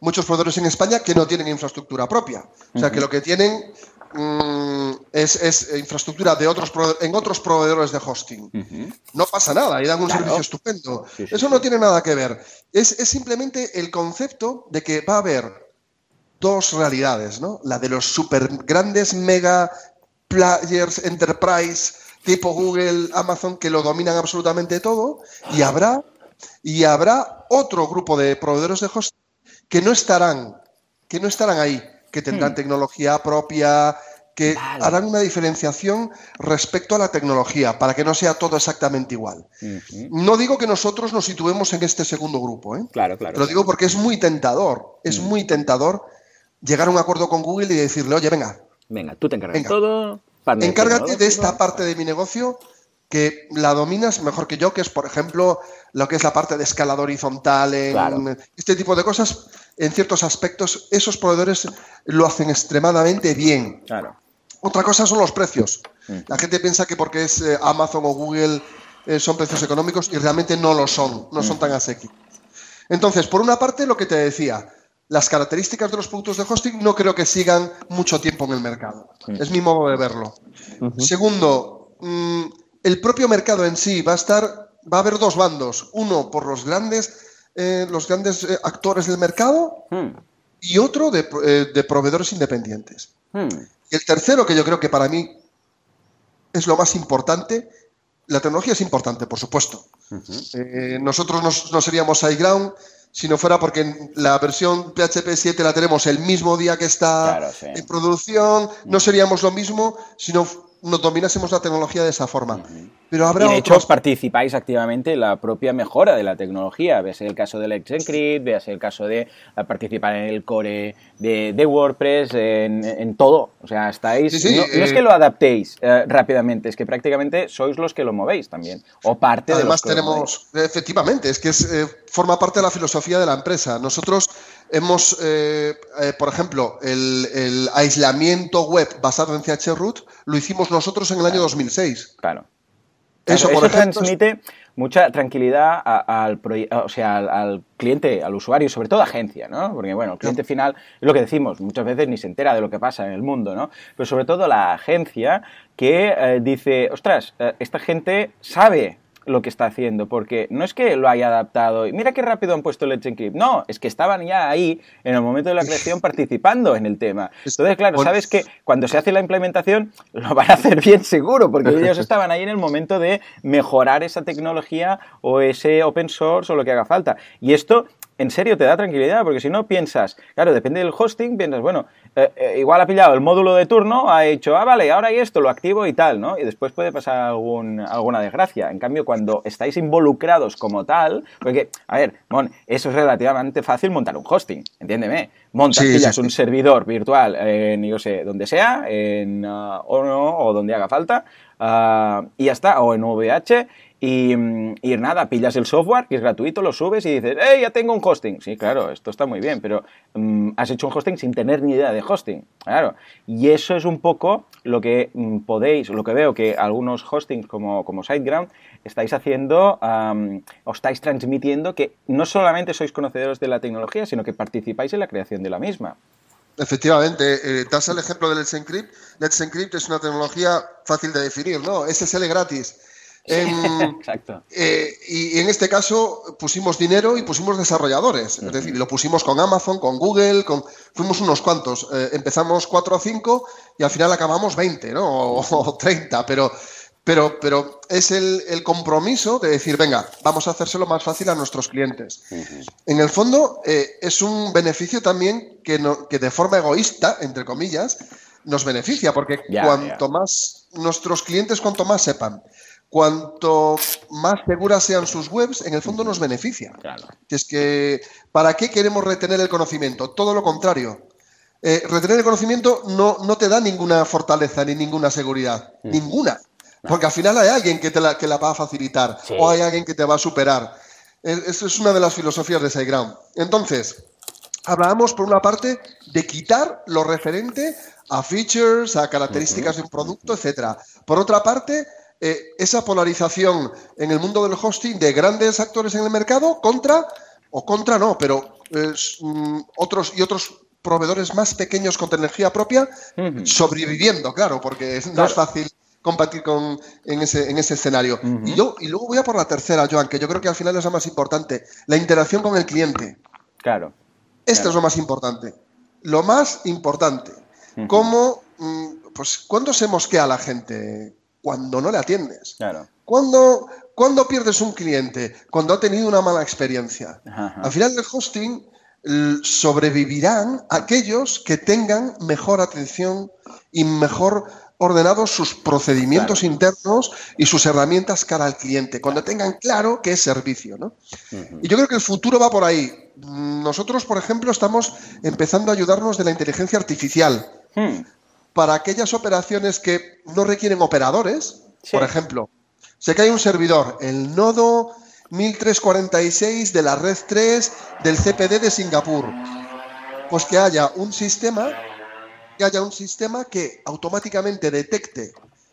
S3: muchos proveedores en España que no tienen infraestructura propia. O sea, que lo que tienen mm, es, infraestructura de otros en otros proveedores de hosting. No pasa nada, y dan un servicio estupendo. Eso no tiene nada que ver. Es, es simplemente el concepto de que va a haber dos realidades, ¿no? La de los super grandes mega players enterprise tipo Google, Amazon que lo dominan absolutamente todo y habrá y habrá otro grupo de proveedores de hosting que no estarán que no estarán ahí, que tendrán hmm. tecnología propia, que harán una diferenciación respecto a la tecnología, para que no sea todo exactamente igual. No digo que nosotros nos situemos en este segundo grupo, ¿eh?
S1: Claro, claro.
S3: Lo digo porque es muy tentador, es hmm. muy tentador llegar a un acuerdo con Google y decirle, oye, venga.
S1: Venga, tú te encargas de todo.
S3: Encárgate de esta parte de mi negocio que la dominas mejor que yo, que es, por ejemplo, lo que es la parte de escalada horizontal, en este tipo de cosas, en ciertos aspectos, esos proveedores lo hacen extremadamente bien.
S1: Claro.
S3: Otra cosa son los precios. Mm. La gente piensa que porque es eh, Amazon o Google eh, son precios económicos y realmente no lo son, no son mm. tan asequibles. Entonces, por una parte, lo que te decía, las características de los productos de hosting no creo que sigan mucho tiempo en el mercado. Es mi modo de verlo. Segundo, mm, el propio mercado en sí va a estar, va a haber dos bandos. Uno por los grandes, eh, los grandes eh, actores del mercado hmm. y otro eh, de, proveedores independientes. Hmm. Y el tercero, que yo creo que para mí es lo más importante, la tecnología es importante, por supuesto. nosotros no, seríamos SiteGround si no fuera porque la versión PHP 7 la tenemos el mismo día que está en producción, no seríamos lo mismo si no nos dominásemos la tecnología de esa forma. Pero habrá
S1: y de hecho participáis activamente en la propia mejora de la tecnología. Ves el caso del Encrypt, veas el caso de participar en el core de, WordPress, en, todo. O sea, estáis... no, es que eh, lo adaptéis eh, rápidamente, es que prácticamente sois los que lo movéis también. O parte
S3: Además
S1: de
S3: los tenemos... Efectivamente, es que es, eh, forma parte de la filosofía de la empresa. Nosotros hemos, eh, eh, por ejemplo, el, aislamiento web basado en chroot lo hicimos nosotros en el año 2006.
S1: Claro. Eso, por transmite mucha tranquilidad al, o sea, al, cliente, al usuario, sobre todo a agencia, ¿no? Porque, bueno, el cliente final, es lo que decimos, muchas veces ni se entera de lo que pasa en el mundo, ¿no? Pero sobre todo la agencia que eh, dice, ostras, esta gente sabe lo que está haciendo, porque no es que lo haya adaptado y mira qué rápido han puesto Let's Encrypt, no, es que estaban ya ahí en el momento de la creación participando en el tema. Entonces, claro, sabes que cuando se hace la implementación lo van a hacer bien seguro, porque ellos estaban ahí en el momento de mejorar esa tecnología o ese open source o lo que haga falta. Y esto en serio te da tranquilidad, porque si no piensas, claro, depende del hosting, piensas, bueno, eh, eh, igual ha pillado el módulo de turno, ha hecho, ah, vale, ahora hay esto, lo activo y tal, ¿no? Y después puede pasar algún, alguna desgracia. En cambio, cuando estáis involucrados como tal, porque, a ver, Mon, eso es relativamente fácil montar un hosting, entiéndeme. Montas, pillas un servidor virtual en, yo sé, donde sea, en uh, o donde haga falta, uh, y ya está, o en VH, y, nada, pillas el software, que es gratuito, lo subes y dices, ¡hey, ya tengo un hosting! Sí, claro, esto está muy bien, pero mm, has hecho un hosting sin tener ni idea de hosting, claro. Y eso es un poco lo que mm, podéis, lo que veo que algunos hostings como, como SiteGround estáis haciendo, o estáis transmitiendo que no solamente sois conocedores de la tecnología, sino que participáis en la creación de la misma.
S3: Efectivamente, eh, das el ejemplo de Let's Encrypt. Let's Encrypt es una tecnología fácil de definir, ¿no? SSL gratis
S1: Exacto.
S3: Eh, y en este caso pusimos dinero y pusimos desarrolladores. Es decir, lo pusimos con Amazon, con Google, con, fuimos unos cuantos. Eh, empezamos 4 o 5 y al final acabamos 20, ¿no? O, 30, pero, pero, pero es el, compromiso de decir, venga, vamos a hacérselo más fácil a nuestros clientes. En el fondo, eh, es un beneficio también que, que de forma egoísta, entre comillas, nos beneficia, porque cuanto más nuestros clientes, cuanto más sepan cuanto más seguras sean sus webs, en el fondo nos beneficia.
S1: Claro.
S3: Es que, ¿para qué queremos retener el conocimiento? Todo lo contrario. Eh, retener el conocimiento no, no, te da ninguna fortaleza ni ninguna seguridad. Mm. Ninguna. Porque al final hay alguien que te la, que la va a facilitar o hay alguien que te va a superar. Esa es una de las filosofías de SiteGround. Entonces, hablábamos por una parte de quitar lo referente a features, a características de un producto, etcétera. Por otra parte, eh, esa polarización en el mundo del hosting de grandes actores en el mercado contra, o contra no, pero mm, otros y otros proveedores más pequeños con energía propia sobreviviendo, claro, porque no es fácil compartir con, en, ese, en ese escenario. y, yo, y luego voy a por la tercera, Joan, que yo creo que al final es la más importante, la interacción con el cliente.
S1: Claro.
S3: Esto es lo más importante. Lo más importante. ¿Cómo, mm, pues, ¿cuándo se mosquea la gente? Cuando no le atiendes.
S1: Claro.
S3: ¿Cuándo, pierdes un cliente? Cuando ha tenido una mala experiencia. Al final del hosting sobrevivirán aquellos que tengan mejor atención y mejor ordenados sus procedimientos internos y sus herramientas cara al cliente, cuando tengan claro qué es servicio. ¿no? Y yo creo que el futuro va por ahí. Nosotros, por ejemplo, estamos empezando a ayudarnos de la inteligencia artificial hmm. Para aquellas operaciones que no requieren operadores. Por ejemplo, sé que hay un servidor, el nodo 1346 de la red 3 del CPD de Singapur. Pues que haya un sistema que haya un sistema que automáticamente detecte,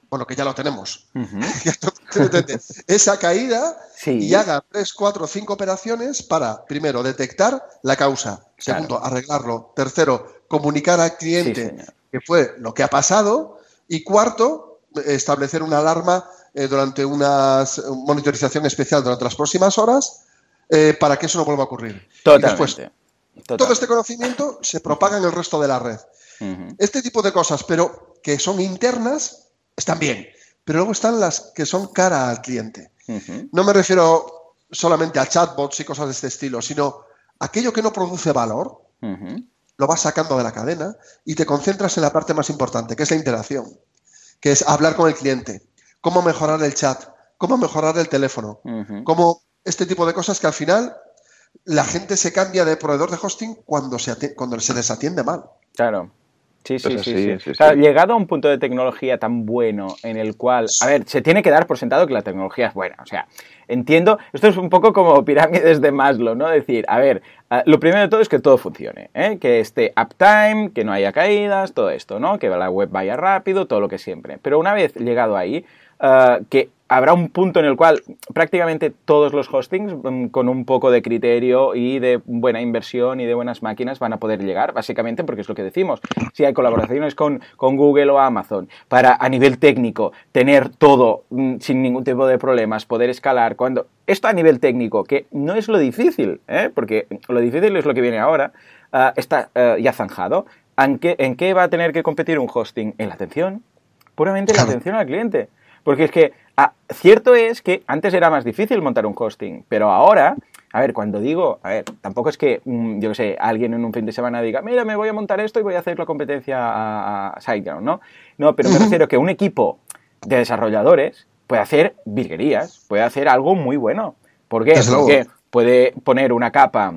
S3: bueno, que ya lo tenemos, esa caída y haga tres, cuatro, cinco operaciones para, primero, detectar la causa, segundo, arreglarlo, tercero, comunicar al cliente que fue lo que ha pasado y cuarto, establecer una alarma eh, durante una monitorización especial durante las próximas horas eh, para que eso no vuelva a ocurrir.
S1: Totalmente.
S3: todo este conocimiento se propaga en el resto de la red. Este tipo de cosas, pero que son internas, están bien. Pero luego están las que son cara al cliente. No me refiero solamente a chatbots y cosas de este estilo, sino aquello que no produce valor, lo vas sacando de la cadena y te concentras en la parte más importante, que es la interacción, que es hablar con el cliente, cómo mejorar el chat, cómo mejorar el teléfono, cómo este tipo de cosas que al final la gente se cambia de proveedor de hosting cuando se, cuando se desatiende mal.
S1: Claro. Sí, sí, sí. sí, llegado a un punto de tecnología tan bueno en el cual, a ver, se tiene que dar por sentado que la tecnología es buena. O sea, entiendo, esto es un poco como pirámides de Maslow, ¿no? Decir, a ver, lo primero de todo es que todo funcione, ¿eh? que esté uptime, que no haya caídas, todo esto, ¿no? Que la web vaya rápido, todo lo que siempre. Pero una vez llegado ahí, ah, que habrá un punto en el cual prácticamente todos los hostings mm, con un poco de criterio y de buena inversión y de buenas máquinas van a poder llegar, básicamente porque es lo que decimos. Si hay colaboraciones con, Google o Amazon para a nivel técnico tener todo mm, sin ningún tipo de problemas, poder escalar, cuando esto a nivel técnico, que no es lo difícil, ¿eh? porque lo difícil es lo que viene ahora, ah, está ah, ya zanjado. ¿En qué, ¿En qué va a tener que competir un hosting? En la atención, puramente en la atención al cliente. Porque es que Ah, cierto es que antes era más difícil montar un hosting, pero ahora, a ver, cuando digo, a ver, tampoco es que, mm, yo qué sé, alguien en un fin de semana diga, mira, me voy a montar esto y voy a hacer la competencia a, SiteGround, ¿no? No, pero me refiero que un equipo de desarrolladores puede hacer virguerías, puede hacer algo muy bueno. ¿Por qué? Porque puede poner una capa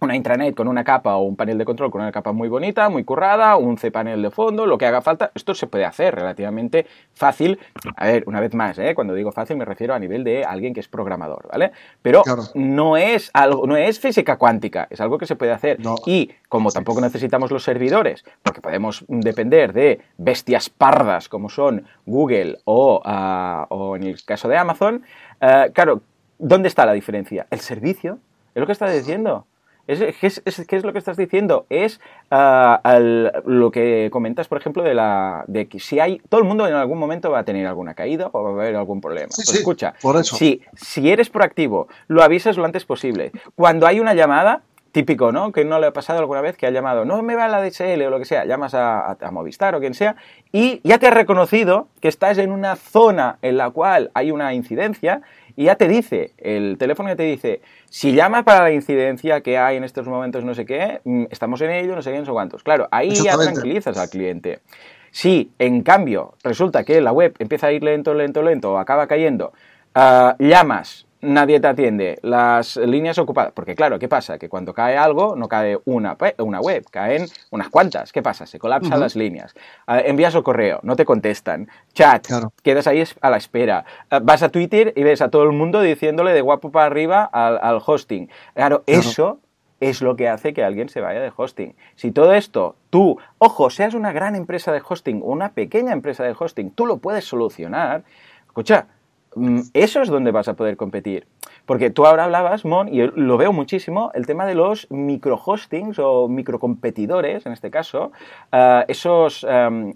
S1: una intranet con una capa o un panel de control con una capa muy bonita, muy currada, un cPanel de fondo, lo que haga falta, esto se puede hacer relativamente fácil. A ver, una vez más, ¿eh? cuando digo fácil me refiero a nivel de alguien que es programador, ¿vale? Pero no es algo, no es física cuántica, es algo que se puede hacer. Y como tampoco necesitamos los servidores, porque podemos depender de bestias pardas como son Google o, ah, en el caso de Amazon, eh, claro, ¿dónde está la diferencia? El servicio, es lo que está diciendo. Es, ¿Qué es lo que estás diciendo? Es ah, lo que comentas, por ejemplo, de, la, de que si hay. Todo el mundo en algún momento va a tener alguna caída o va a haber algún problema.
S3: Sí, pues
S1: escucha,
S3: por eso.
S1: Si, si eres proactivo, lo avisas lo antes posible. Cuando hay una llamada, típico, ¿no? Que no le ha pasado alguna vez que ha llamado, no me va la DSL o lo que sea, llamas a, a, Movistar o quien sea, y ya te ha reconocido que estás en una zona en la cual hay una incidencia y ya te dice, el teléfono ya te dice, si llamas para la incidencia que hay en estos momentos no sé qué, mm, estamos en ello, no sé qué, no sé cuántos. Claro, ahí ya tranquilizas al cliente. Si, en cambio, resulta que la web empieza a ir lento, lento, lento, o acaba cayendo, ah, llamas nadie te atiende, las líneas ocupadas, porque claro, ¿qué pasa? Que cuando cae algo, no cae una, una web, caen unas cuantas. ¿Qué pasa? Se colapsan las líneas. Envías el correo, no te contestan. Chat, quedas ahí a la espera. Ah, vas a Twitter y ves a todo el mundo diciéndole de guapo para arriba al, hosting. Claro, eso es lo que hace que alguien se vaya de hosting. Si todo esto, tú, ojo, seas una gran empresa de hosting o una pequeña empresa de hosting, tú lo puedes solucionar, escucha, eso es donde vas a poder competir. Porque tú ahora hablabas, Mon, y lo veo muchísimo, el tema de los microhostings o microcompetidores, en este caso, ah, esos,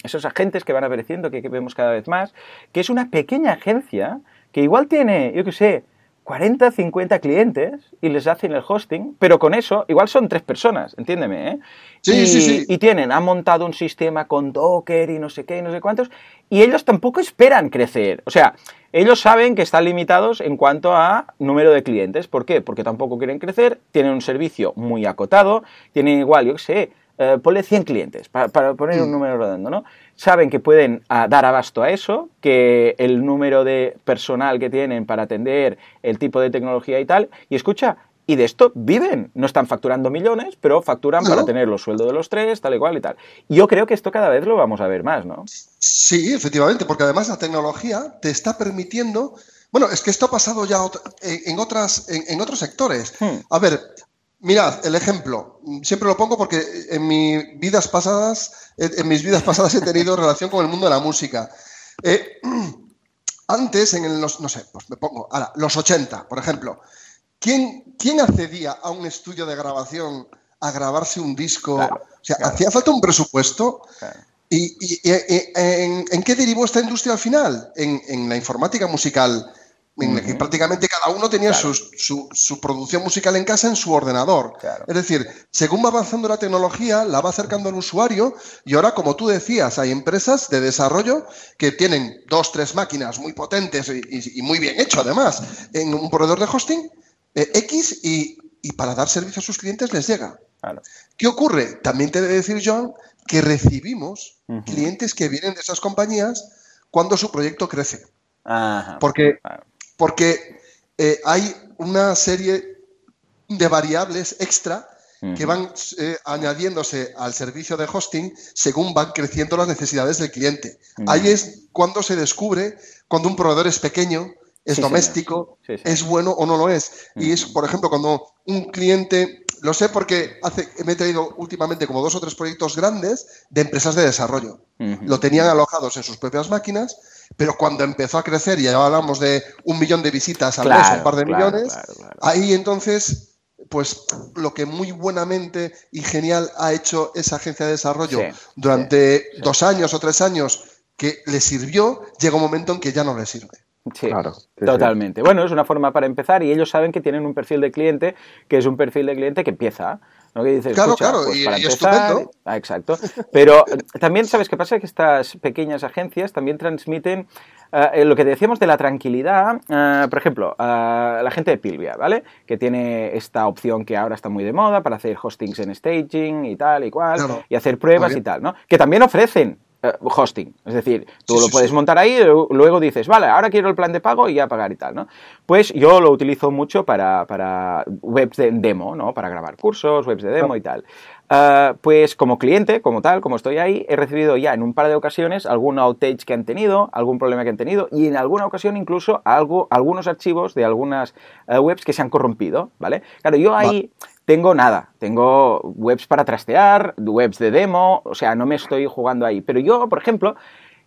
S1: esos agentes que van apareciendo, que, que vemos cada vez más, que es una pequeña agencia que igual tiene, yo qué sé, 40, 50 clientes y les hacen el hosting, pero con eso igual son tres personas, entiéndeme, ¿eh?
S3: Sí,
S1: y,
S3: sí, sí.
S1: Y tienen, han montado un sistema con Docker y no sé qué y no sé cuántos, y ellos tampoco esperan crecer. O sea, ellos saben que están limitados en cuanto a número de clientes. ¿Por qué? Porque tampoco quieren crecer, tienen un servicio muy acotado, tienen igual, yo qué sé, eh, ponle 100 clientes, para, poner un mm. número redondo, ¿no? Saben que pueden ah, dar abasto a eso, que el número de personal que tienen para atender el tipo de tecnología y tal, y escucha, y de esto viven. No están facturando millones, pero facturan para tener los sueldos de los tres, tal y cual y tal. Yo creo que esto cada vez lo vamos a ver más, ¿no?
S3: Sí, efectivamente, porque además la tecnología te está permitiendo. Bueno, es que esto ha pasado ya en, otras, en, otros sectores. Hmm. A ver, Mirad, el ejemplo. Siempre lo pongo porque en mis vidas pasadas, en mis vidas pasadas he tenido relación con el mundo de la música. Eh, antes, en los, no sé, pues me pongo, ahora, los 80, por ejemplo, ¿quién, ¿quién accedía a un estudio de grabación a grabarse un disco? o sea, hacía falta un presupuesto. ¿Y, en, qué derivó esta industria al final? En, en la informática musical en que prácticamente cada uno tenía su, su, producción musical en casa en su ordenador. Es decir, según va avanzando la tecnología, la va acercando al usuario y ahora, como tú decías, hay empresas de desarrollo que tienen dos, tres máquinas muy potentes y, muy bien hecho además en un proveedor de hosting eh, X y, para dar servicio a sus clientes les llega. ¿Qué ocurre? También te he de decir, John, que recibimos clientes que vienen de esas compañías cuando su proyecto crece. Porque porque eh, hay una serie de variables extra que van eh, añadiéndose al servicio de hosting según van creciendo las necesidades del cliente. Ahí es cuando se descubre cuando un proveedor es pequeño, es doméstico, es bueno o no lo es. Y es, por ejemplo, cuando un cliente, lo sé porque hace, me he traído últimamente como dos o tres proyectos grandes de empresas de desarrollo. Lo tenían alojados en sus propias máquinas pero cuando empezó a crecer y ya hablamos de un millón de visitas al mes, un par de millones, ahí entonces, pues lo que muy buenamente y genial ha hecho esa agencia de desarrollo durante dos años o tres años que le sirvió, llega un momento en que ya no le sirve.
S1: Sí, claro, totalmente. Bueno, es una forma para empezar y ellos saben que tienen un perfil de cliente que es un perfil de cliente que empieza
S3: claro, claro, pues y, estupendo.
S1: Ah, exacto. Pero también, ¿sabes qué pasa? Que estas pequeñas agencias también transmiten eh, lo que decíamos de la tranquilidad. Eh, por ejemplo, la gente de Pilvia, ¿vale? Que tiene esta opción que ahora está muy de moda para hacer hostings en staging y tal y cual, y hacer pruebas y tal, ¿no? Que también ofrecen hosting. Es decir, tú lo puedes montar ahí, luego dices, vale, ahora quiero el plan de pago y ya pagar y tal, ¿no? Pues yo lo utilizo mucho para, para webs de demo, ¿no? Para grabar cursos, webs de demo y tal. Ah, pues como cliente, como tal, como estoy ahí, he recibido ya en un par de ocasiones algún outage que han tenido, algún problema que han tenido y en alguna ocasión incluso algo, algunos archivos de algunas eh, webs que se han corrompido, ¿vale? Claro, yo ahí tengo nada, tengo webs para trastear, webs de demo, o sea, no me estoy jugando ahí. Pero yo, por ejemplo,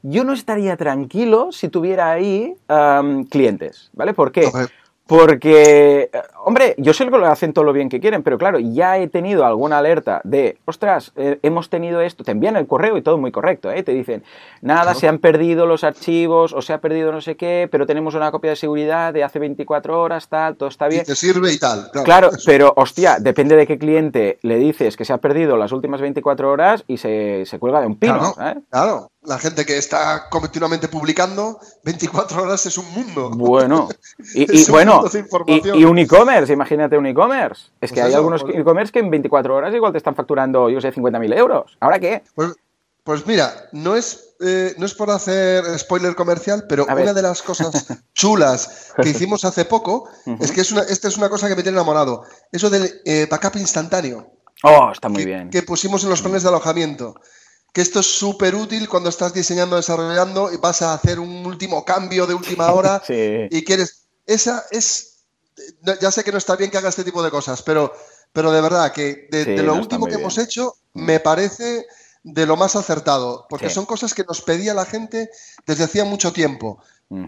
S1: yo no estaría tranquilo si tuviera ahí clientes, ¿vale? ¿Por qué? Porque, hombre, yo sé que lo hacen todo lo bien que quieren, pero claro, ya he tenido alguna alerta de, ostras, eh, hemos tenido esto, te envían el correo y todo muy correcto, ¿eh? te dicen, nada, se han perdido los archivos o se ha perdido no sé qué, pero tenemos una copia de seguridad de hace 24 horas, tal, todo está bien. Y
S3: te sirve y tal.
S1: Claro, pero hostia, depende de qué cliente le dices que se ha perdido las últimas 24 horas y se, se cuelga de un pino.
S3: Claro, claro la gente que está continuamente publicando, 24 horas es un mundo.
S1: Bueno, y, bueno, y, un e-commerce, imagínate un e-commerce. Es que pues hay algunos pues e-commerce que en 24 horas igual te están facturando, yo sé, 50.000 euros. ¿Ahora qué?
S3: Pues, pues mira, no es, eh, no es por hacer spoiler comercial, pero una de las cosas chulas que hicimos hace poco es que es una, esta es una cosa que me tiene enamorado. Eso del eh, backup instantáneo.
S1: Oh, está muy bien.
S3: Que pusimos en los planes de alojamiento que esto es súper útil cuando estás diseñando, desarrollando y vas a hacer un último cambio de última hora y quieres... Esa es... Ya sé que no está bien que haga este tipo de cosas, pero pero de verdad que de, lo último que hemos hecho, me parece de lo más acertado, porque son cosas que nos pedía la gente desde hacía mucho tiempo.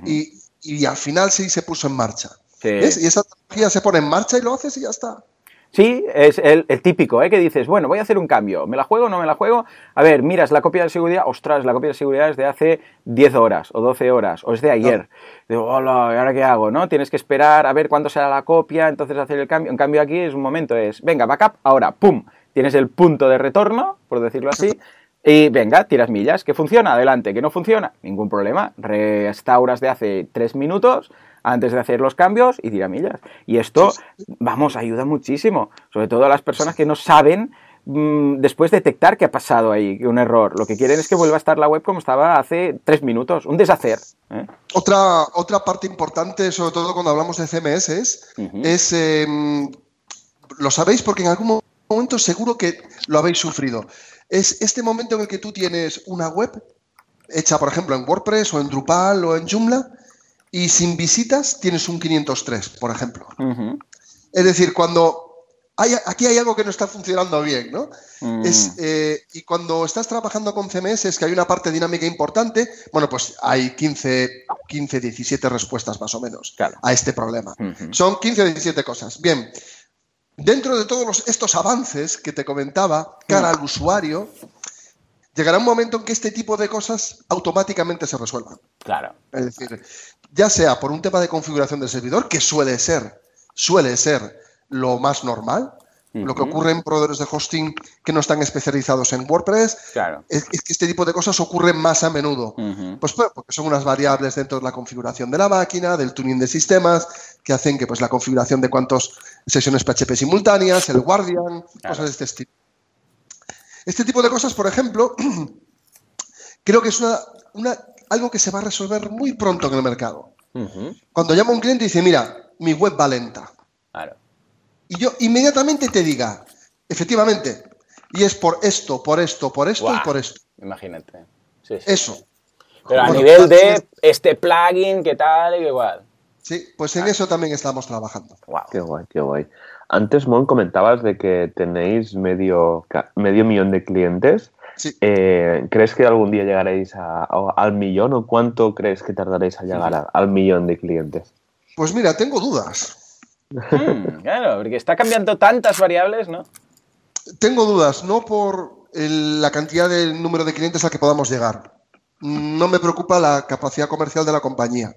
S3: Y, al final sí se puso en marcha. Y esa tecnología se pone en marcha y lo haces y ya está.
S1: Sí, es el, típico, ¿eh? que dices, bueno, voy a hacer un cambio, ¿me la juego o no me la juego? A ver, miras la copia de seguridad, ostras, la copia de seguridad es de hace 10 horas o 12 horas, o es de ayer. Digo, hola, ¿y ahora qué hago? ¿no? Tienes que esperar a ver cuándo será la copia, entonces hacer el cambio. En cambio aquí es un momento, es, venga, backup, ahora, pum, tienes el punto de retorno, por decirlo así, y venga, tiras millas, que funciona, adelante, que no funciona, ningún problema, restauras de hace 3 minutos antes de hacer los cambios y millas. Y esto, vamos, ayuda muchísimo, sobre todo a las personas que no saben mm, después detectar que ha pasado ahí un error. Lo que quieren es que vuelva a estar la web como estaba hace tres minutos, un deshacer. ¿eh?
S3: Otra, otra parte importante, sobre todo cuando hablamos de CMS, es, em, lo sabéis porque en algún momento seguro que lo habéis sufrido. Es este momento en el que tú tienes una web hecha, por ejemplo, en WordPress o en Drupal o en Joomla, y sin visitas tienes un 503, por ejemplo. Es decir, cuando hay, aquí hay algo que no está funcionando bien, ¿no? Mm. Eh, y cuando estás trabajando con CMS es que hay una parte dinámica importante, bueno, pues hay 15, 15 17 respuestas más o menos a este problema. Son 15 o 17 cosas. Bien, dentro de todos estos avances que te comentaba, cara al usuario, llegará un momento en que este tipo de cosas automáticamente se resuelvan.
S1: Claro.
S3: Es decir, ya sea por un tema de configuración del servidor, que suele ser, suele ser lo más normal, lo que ocurre en proveedores de hosting que no están especializados en WordPress,
S1: claro.
S3: es, que este tipo de cosas ocurren más a menudo. Pues, pues, porque son unas variables dentro de la configuración de la máquina, del tuning de sistemas, que hacen que pues, la configuración de cuántas sesiones PHP simultáneas, el Guardian, cosas de este estilo. Este tipo de cosas, por ejemplo, creo que es una, algo que se va a resolver muy pronto en el mercado. Cuando llama un cliente y dice, mira, mi web va lenta. Y yo inmediatamente te diga, efectivamente, y es por esto, por esto, por esto y por esto.
S1: Imagínate.
S3: Eso.
S1: Pero a nivel de este plugin, ¿qué tal y igual?
S3: Sí, pues en eso también estamos trabajando.
S2: Qué guay, qué guay. Antes, Mon, comentabas de que tenéis medio, medio millón de clientes. Eh, ¿Crees que algún día llegaréis al millón o cuánto crees que tardaréis a llegar al millón de clientes?
S3: Pues mira, tengo dudas.
S1: Hmm, claro, porque está cambiando tantas variables, ¿no?
S3: Tengo dudas, no por la cantidad de número de clientes a que podamos llegar. No me preocupa la capacidad comercial de la compañía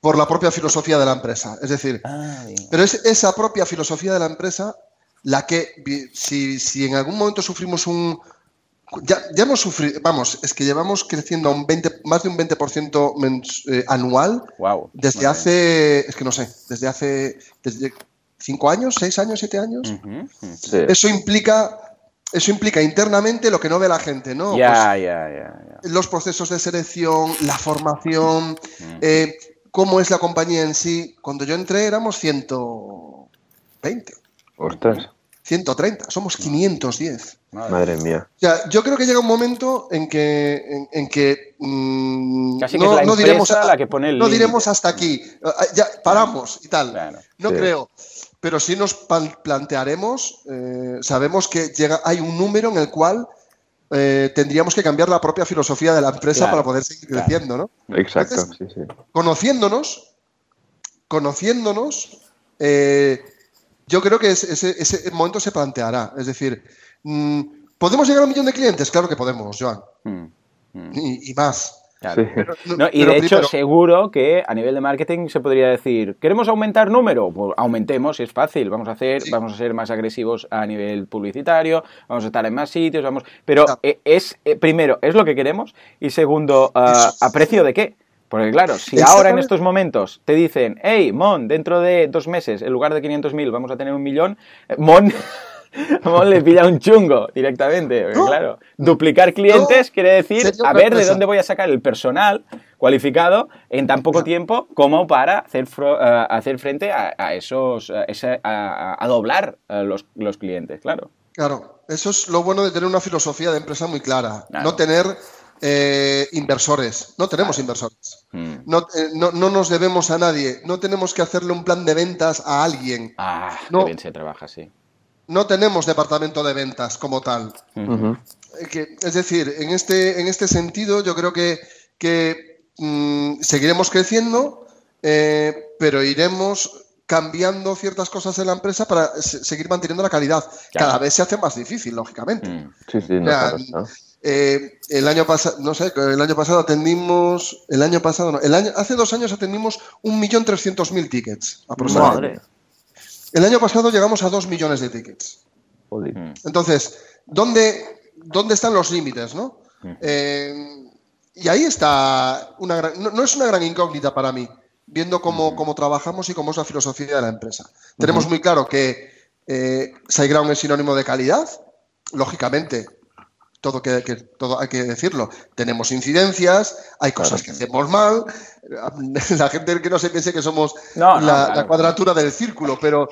S3: por la propia filosofía de la empresa. Es decir, ah, pero es esa propia filosofía de la empresa la que, si, en algún momento sufrimos un... Ya, hemos sufrido, vamos, es que llevamos creciendo un 20, más de un 20% eh, anual
S1: wow,
S3: desde hace, es que no sé, desde hace, desde cinco años, seis años, siete años. Eso implica eso implica internamente lo que no ve la gente, ¿no?
S1: Ya, pues ya, ya,
S3: Los procesos de selección, la formación, eh, cómo es la compañía en sí. Cuando yo entré éramos 120.
S2: Ostras.
S3: 130, somos 510.
S2: Madre mía.
S3: O sea, yo creo que llega un momento en que, en, que
S1: Casi no, es la diremos, la que pone el
S3: no diremos hasta aquí, ah, ya paramos y tal. no creo. Pero sí nos plantearemos, eh, sabemos que llega, hay un número en el cual eh, tendríamos que cambiar la propia filosofía de la empresa para poder seguir creciendo, ¿no?
S2: Exacto, sí, sí.
S3: Conociéndonos, conociéndonos, eh, yo creo que ese, momento se planteará. Es decir, mm, ¿podemos llegar a un millón de clientes? Claro que podemos, Joan. Mm, mm. y, más
S1: y de hecho, seguro que a nivel de marketing se podría decir, ¿queremos aumentar número? Pues aumentemos, es fácil, vamos a hacer, vamos a ser más agresivos a nivel publicitario, vamos a estar en más sitios, vamos. Pero e, es, eh, primero, ¿es lo que queremos? Y segundo, ah, ¿a precio de qué? Porque claro, si ahora en estos momentos te dicen, hey, Mon, dentro de dos meses, en lugar de 500.000 vamos a tener un millón, eh, Mon le pilla un chungo directamente. claro, duplicar clientes quiere decir a ver de dónde voy a sacar el personal cualificado en tan poco tiempo como para hacer, eh, hacer frente a, esos, a, doblar eh, los, los, clientes, claro.
S3: Claro, eso es lo bueno de tener una filosofía de empresa muy clara. No tener eh, inversores. No tenemos inversores. Hmm. No, no, nos debemos a nadie. No tenemos que hacerle un plan de ventas a alguien.
S1: Ah, no. bien se trabaja así.
S3: no tenemos departamento de ventas como tal. Eh, es decir, en este, en este sentido yo creo que, que mm, seguiremos creciendo, eh, pero iremos cambiando ciertas cosas en la empresa para seguir manteniendo la calidad. Cada vez se hace más difícil, lógicamente. Mm. Sí, sí, no, eh, el año pasado, no sé, el año pasado atendimos, el año pasado, no, el año, hace dos años atendimos 1.300.000 tickets aproximadamente. El año pasado llegamos a 2 millones de tickets. Mm. Entonces, ¿dónde, ¿dónde están los límites, no? Mm. Eh, y ahí está una no, es una gran incógnita para mí, viendo cómo, cómo, trabajamos y cómo es la filosofía de la empresa. Tenemos muy claro que eh, SiteGround es sinónimo de calidad, lógicamente, todo, que, todo hay que decirlo. Tenemos incidencias, hay cosas que hacemos mal. La gente que no se piense que somos la, cuadratura del círculo, pero,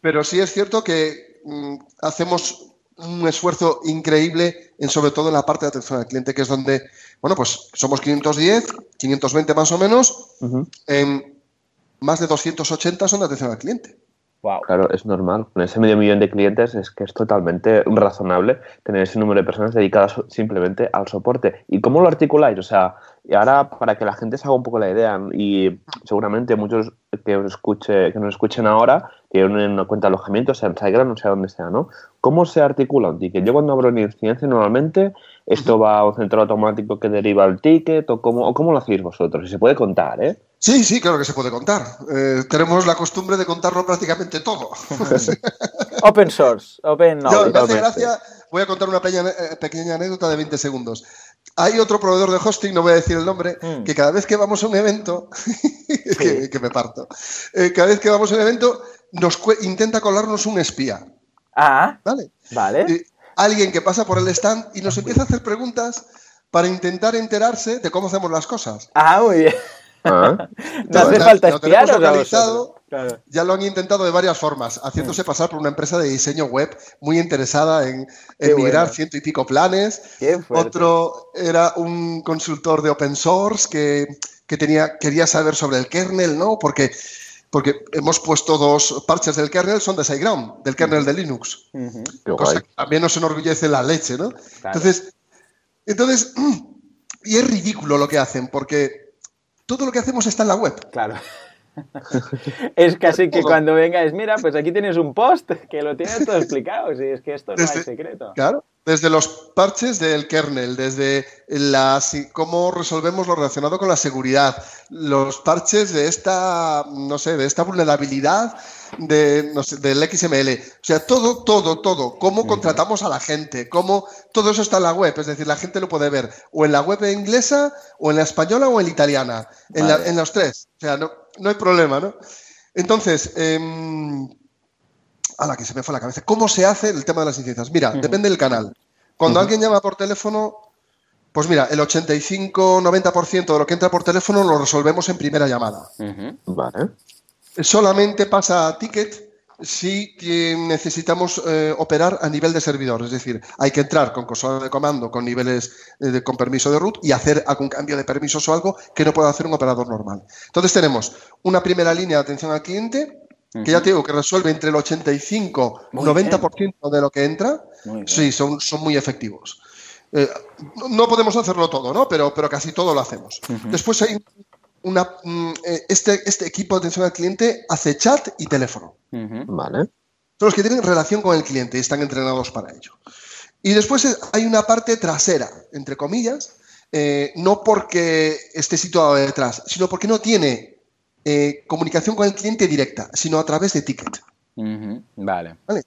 S3: pero sí es cierto que mm, hacemos un esfuerzo increíble en sobre todo en la parte de atención al cliente, que es donde, bueno, pues somos 510, 520 más o menos, en más de 280 son de atención al cliente.
S2: Claro, es normal. Con ese medio millón de clientes es que es totalmente razonable tener ese número de personas dedicadas simplemente al soporte. ¿Y cómo lo articuláis? O sea, y ahora para que la gente se haga un poco la idea y seguramente muchos que escuche, que nos escuchen ahora tienen una cuenta de alojamiento, sea en SiteGround, no sé dónde sea, ¿no? ¿Cómo se articula un ticket? Yo cuando abro una incidencia normalmente esto va a un centro automático que deriva el ticket o cómo, o cómo lo hacéis vosotros. Y se puede contar, ¿eh?
S3: Sí, sí, claro que se puede contar. Eh, tenemos la costumbre de contarlo prácticamente todo.
S1: open source, open.
S3: No, gracia, voy a contar una eh, pequeña, anécdota de 20 segundos. Hay otro proveedor de hosting, no voy a decir el nombre, mm. que cada vez que vamos a un evento, que, me parto, eh, cada vez que vamos a un evento nos intenta colarnos un espía.
S1: Ah, vale. Vale.
S3: alguien que pasa por el stand y nos empieza a hacer preguntas para intentar enterarse de cómo hacemos las cosas.
S1: Ah, muy bien. Ah. no hace falta espiar
S3: Ya lo han intentado de varias formas, haciéndose pasar por una empresa de diseño web muy interesada en, migrar ciento y pico planes. Otro era un consultor de open source que, tenía, quería saber sobre el kernel, ¿no? Porque, porque hemos puesto dos parches del kernel, son de SiteGround, del kernel de Linux. Cosa que también nos enorgullece la leche, ¿no? Entonces, entonces, y es ridículo lo que hacen, porque todo lo que hacemos está en la web.
S1: Claro. es casi que cuando vengáis, mira, pues aquí tienes un post que lo tiene todo explicado, si es que esto no es secreto.
S3: Claro, desde los parches del kernel, desde las, cómo resolvemos lo relacionado con la seguridad, los parches de esta, no sé, de esta vulnerabilidad de, no sé, del XML. O sea, todo, todo, todo. Cómo contratamos a la gente, cómo todo eso está en la web. Es decir, la gente lo puede ver o en la web inglesa, o en la española, o en la italiana. En, los tres. O sea, no, no hay problema, ¿no? Entonces, eh, a la que se me fue la cabeza. ¿Cómo se hace el tema de las incidencias? Mira, depende del canal. Cuando alguien llama por teléfono, pues mira, el 85-90% de lo que entra por teléfono lo resolvemos en primera llamada. Vale solamente pasa a ticket si necesitamos eh, operar a nivel de servidor. Es decir, hay que entrar con consola de comando con niveles eh, con permiso de root y hacer algún cambio de permisos o algo que no pueda hacer un operador normal. Entonces tenemos una primera línea de atención al cliente que ya te digo que resuelve entre el 85 y 90% de lo que entra. Sí, son, son muy efectivos. Eh, no podemos hacerlo todo, ¿no? Pero, pero casi todo lo hacemos. Después hay una, mm, eh, este, este equipo de atención al cliente hace chat y teléfono. Vale. Son los que tienen relación con el cliente y están entrenados para ello. Y después hay una parte trasera, entre comillas, eh, no porque esté situado detrás, sino porque no tiene comunicación con el cliente directa, sino a través de ticket.
S1: Vale.
S3: ¿Vale?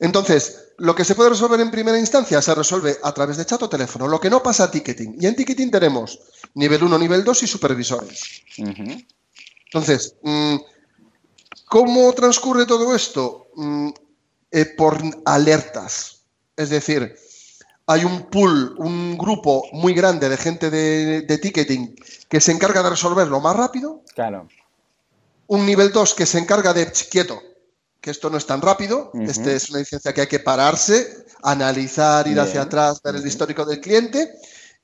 S3: Entonces, lo que se puede resolver en primera instancia se resuelve a través de chat o teléfono, lo que no pasa a ticketing. Y en ticketing tenemos nivel 1, nivel 2 y supervisores. Entonces, mm, ¿cómo transcurre todo esto? Mm, eh, por alertas. Es decir, hay un pool, un grupo muy grande de gente de, de ticketing que se encarga de resolverlo más rápido.
S1: Claro.
S3: Un nivel 2 que se encarga de, quieto, que esto no es tan rápido. Esta es una licencia que hay que pararse, analizar, ir hacia atrás, ver el histórico del cliente.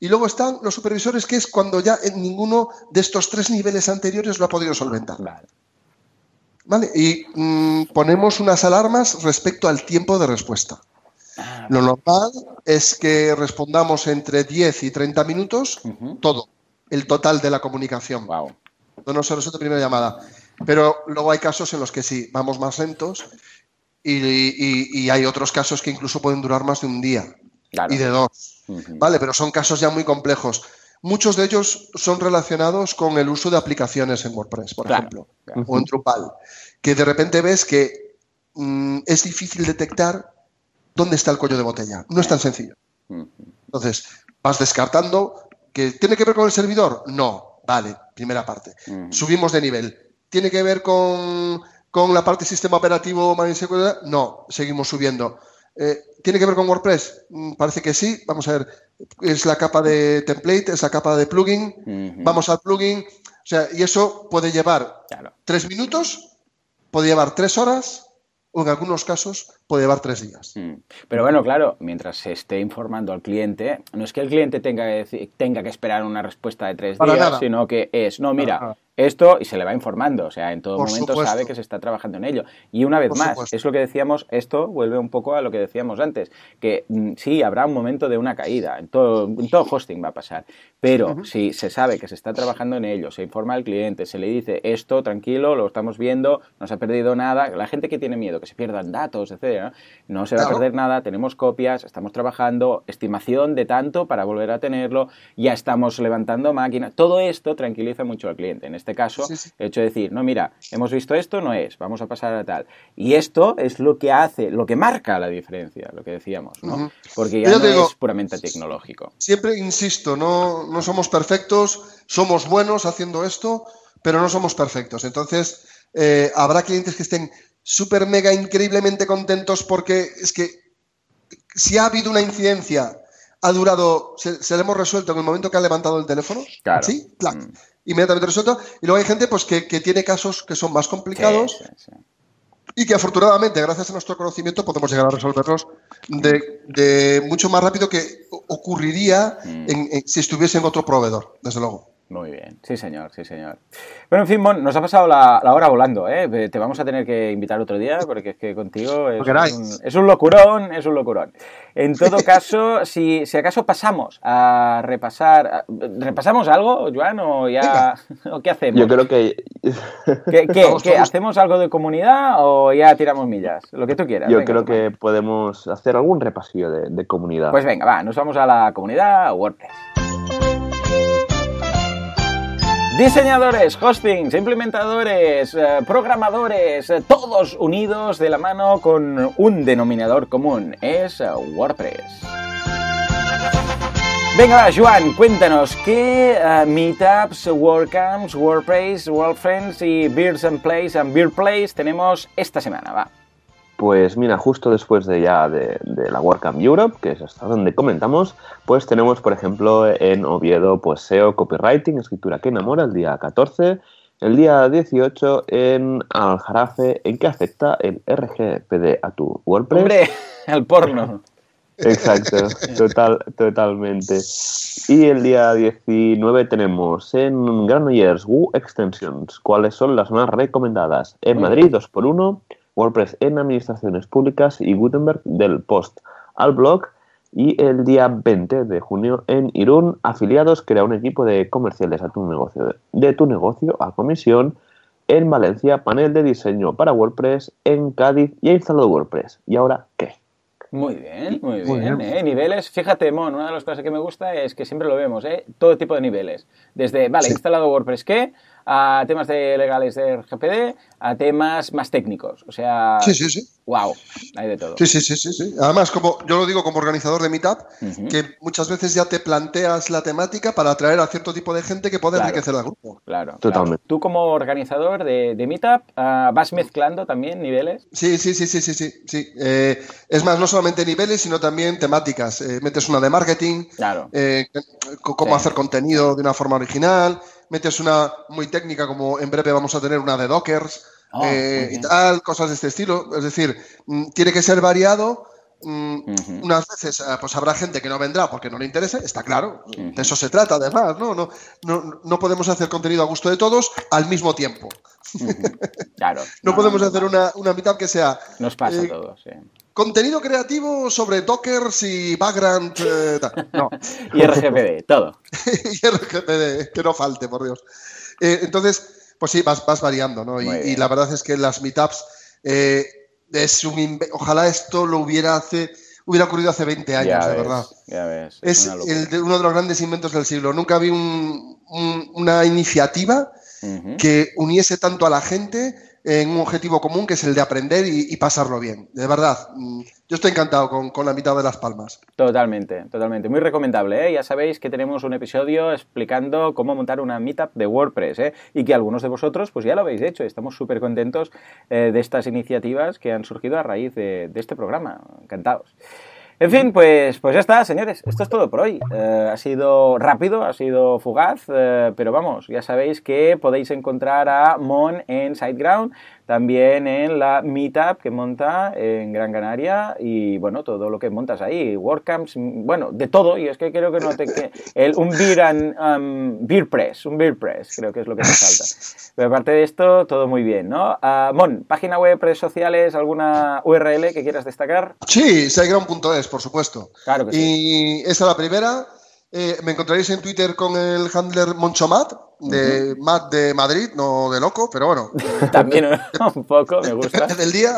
S3: Y luego están los supervisores, que es cuando ya en ninguno de estos tres niveles anteriores lo ha podido solventar. ¿Vale? Y mm, ponemos unas alarmas respecto al tiempo de respuesta. Ah. Lo normal es que respondamos entre 10 y 30 minutos, todo, el total de la comunicación.
S1: Wow.
S3: No se resuelve primera llamada. Pero luego hay casos en los que sí, vamos más lentos y, hay otros casos que incluso pueden durar más de un día y de dos. Vale, pero son casos ya muy complejos. Muchos de ellos son relacionados con el uso de aplicaciones en WordPress, por ejemplo, o en Drupal, que de repente ves que mm, es difícil detectar dónde está el cuello de botella. No es tan sencillo. Entonces, vas descartando que tiene que ver con el servidor. No, vale, primera parte. Subimos de nivel. ¿Tiene que ver con, la parte sistema operativo? No, seguimos subiendo. Eh, ¿Tiene que ver con WordPress? Mm, parece que sí. Vamos a ver. Es la capa de template, es la capa de plugin. Vamos al plugin. O sea, y eso puede llevar tres minutos, puede llevar tres horas, o en algunos casos puede llevar tres días. Mm.
S1: Pero bueno, claro, mientras se esté informando al cliente, no es que el cliente tenga que, tenga que esperar una respuesta de tres días, sino que es, no, mira, esto y se le va informando, o sea, en todo momento sabe que se está trabajando en ello. Y una vez más, es lo que decíamos, esto vuelve un poco a lo que decíamos antes, que mm, sí, habrá un momento de una caída, en todo, todo hosting va a pasar, pero si se sabe que se está trabajando en ello, se informa al cliente, se le dice esto, tranquilo, lo estamos viendo, no se ha perdido nada, la gente que tiene miedo, que se pierdan datos, etcétera, no se va a perder nada, tenemos copias, estamos trabajando, estimación de tanto para volver a tenerlo, ya estamos levantando máquinas, todo esto tranquiliza mucho al cliente. En este caso, el hecho de decir, no, mira, hemos visto esto, no es, vamos a pasar a tal. Y esto es lo que hace, lo que marca la diferencia, lo que decíamos, ¿no? Porque ya no es puramente tecnológico.
S3: Siempre insisto, no, no somos perfectos, somos buenos haciendo esto, pero no somos perfectos. Entonces, eh, habrá clientes que estén súper mega increíblemente contentos porque es que si ha habido una incidencia, ha durado, se, le hemos resuelto en el momento que ha levantado el teléfono, ¿sí? Mm inmediatamente resuelto. Y luego hay gente pues, que, tiene casos que son más complicados y que afortunadamente, gracias a nuestro conocimiento, podemos llegar a resolverlos de, mucho más rápido que ocurriría mm. si estuviese en otro proveedor, desde luego.
S1: Muy bien, sí señor, sí señor. Bueno, en fin, Mon, nos ha pasado la, hora volando, ¿eh? Te vamos a tener que invitar otro día porque es que contigo es, un, es un, locurón, es un locurón. En todo caso, si, si acaso pasamos a repasar, ¿repasamos algo, Joan, o ya, o qué hacemos?
S2: Yo creo que...
S1: ¿Qué, qué, hacemos algo de comunidad o ya tiramos millas? Lo que tú quieras.
S2: Yo creo que podemos hacer algún repasillo de, de comunidad.
S1: Pues venga, va, nos vamos a la comunidad WordPress. Diseñadores, hostings, implementadores, eh, programadores, eh, todos unidos de la mano con un denominador común, es eh, WordPress. Venga, Joan, cuéntanos qué meetups, WordCamps, WordPress, WordFriends y Beers and Plays and Beer Plays tenemos esta semana, va.
S2: Pues mira, justo después de ya de, la WordCamp Europe, que es hasta donde comentamos, pues tenemos, por ejemplo, en Oviedo, pues SEO, Copywriting, escritura que enamora, el día 14, el día 18 en Aljarafe, ¿en qué afecta el RGPD a tu WordPress?
S1: ¡Hombre! El porno.
S2: Exacto, total, totalmente. Y el día 19 tenemos en Granollers Woo Extensions, cuáles son las más recomendadas. En Madrid, 2x1, WordPress en Administraciones Públicas y Gutenberg del Post al blog. Y el día 20 de junio en Irún, afiliados crea un equipo de comerciales a tu negocio, de tu negocio a comisión. En Valencia, panel de diseño para WordPress. En Cádiz, ya instalado WordPress. ¿Y ahora qué?
S1: Muy bien, muy bien. ¿eh? Niveles, fíjate, Mon, una de las cosas que me gusta es que siempre lo vemos, ¿eh? todo tipo de niveles. Desde, vale, instalado WordPress, ¿qué? A temas de legales de RGPD, a temas más técnicos. O sea,
S3: sí, sí, sí.
S1: wow, hay de todo.
S3: Sí, sí, sí, sí, Además, como yo lo digo como organizador de Meetup, que muchas veces ya te planteas la temática para atraer a cierto tipo de gente que puede enriquecer al grupo.
S1: Claro, totalmente. Tú como organizador de, Meetup, ah, ¿vas mezclando también niveles?
S3: Sí, sí, sí, sí, sí, sí. sí. Eh, es más, no solamente niveles, sino también temáticas. Eh, metes una de marketing,
S1: claro.
S3: Eh, cómo hacer contenido de una forma original metes una muy técnica, como en breve vamos a tener una de Dockers ah, eh, y tal, cosas de este estilo. Es decir, mm, tiene que ser variado mm, unas veces eh, pues habrá gente que no vendrá porque no le interesa, está claro, de eso se trata además, ¿no? No, ¿no? no podemos hacer contenido a gusto de todos al mismo tiempo.
S1: Claro.
S3: no, podemos hacer una, una mitad que sea...
S1: Nos pasa a eh, todos, sí.
S3: Contenido creativo sobre Dockers y background. Eh, no.
S1: y RGPD, todo.
S3: y RGPD, que no falte, por Dios. entonces, pues sí, vas, vas variando, ¿no? Y, la verdad es que las meetups es un ojalá esto lo hubiera hace hubiera ocurrido hace 20 años, de verdad. Es, uno de los grandes inventos del siglo. Nunca vi una iniciativa que uniese tanto a la gente en un objetivo común que es el de aprender y, pasarlo bien. De verdad, mm, yo estoy encantado con, la mitad de las palmas.
S1: Totalmente, totalmente. Muy recomendable. ¿eh? Ya sabéis que tenemos un episodio explicando cómo montar una meetup de WordPress ¿eh? y que algunos de vosotros pues ya lo habéis hecho. Estamos súper contentos eh, de estas iniciativas que han surgido a raíz de, de este programa. Encantados. En fin, pues, pues ya está, señores. Esto es todo por hoy. Eh, ha sido rápido, ha sido fugaz, eh, pero vamos, ya sabéis que podéis encontrar a Mon en SiteGround también en la Meetup que monta en Gran Canaria y bueno, todo lo que montas ahí, WordCamps, bueno, de todo, y es que creo que no te... Que, el, un beer, and, um, beer press, un beer press, creo que es lo que te falta. Pero aparte de esto, todo muy bien, ¿no? Uh, Mon, página web, redes sociales, alguna URL que quieras destacar?
S3: Sí, siteground.es, por supuesto.
S1: Claro que
S3: sí. Y esa es la primera. Eh, me encontraréis en Twitter con el handler Monchomat, de Matt de Madrid, no de loco, pero bueno.
S1: También un poco, me gusta.
S3: del día.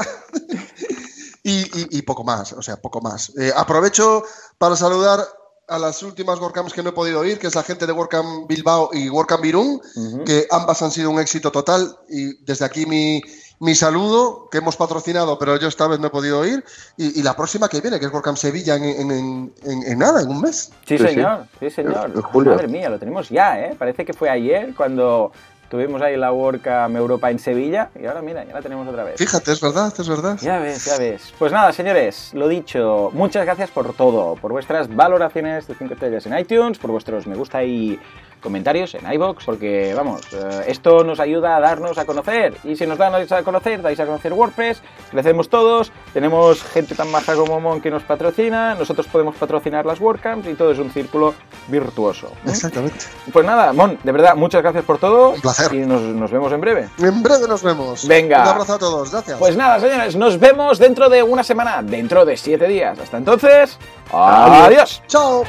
S3: y, poco más, o sea, poco más. Eh, aprovecho para saludar a las últimas WordCamps que no he podido ir, que es la gente de WordCamp Bilbao y WordCamp Virún, que ambas han sido un éxito total y desde aquí mi, mi saludo, que hemos patrocinado, pero yo esta vez no he podido ir, y, la próxima que viene, que es WordCamp Sevilla en, nada, en un mes.
S1: Sí, señor, sí, señor. Madre mía, lo tenemos ya, ¿eh? Parece que fue ayer cuando tuvimos ahí la WordCamp Europa en Sevilla, y ahora mira, ya la tenemos otra vez.
S3: Fíjate, es verdad, es verdad.
S1: Ya ves, ya ves. Pues nada, señores, lo dicho, muchas gracias por todo, por vuestras valoraciones de 5 estrellas en iTunes, por vuestros me gusta y comentarios en iBox, porque vamos, eh, esto nos ayuda a darnos a conocer. Y si nos dan a conocer, dais a conocer WordPress, crecemos todos, tenemos gente tan maja como Mon que nos patrocina, nosotros podemos patrocinar las WordCamps y todo es un círculo virtuoso.
S3: ¿eh? Exactamente.
S1: Pues nada, Mon, de verdad, muchas gracias por todo.
S3: Un placer.
S1: Y nos, nos vemos en breve.
S3: En breve nos vemos.
S1: Venga.
S3: Un abrazo a todos, gracias.
S1: Pues nada, señores, nos vemos dentro de una semana, dentro de siete días. Hasta entonces, adiós.
S3: Chao.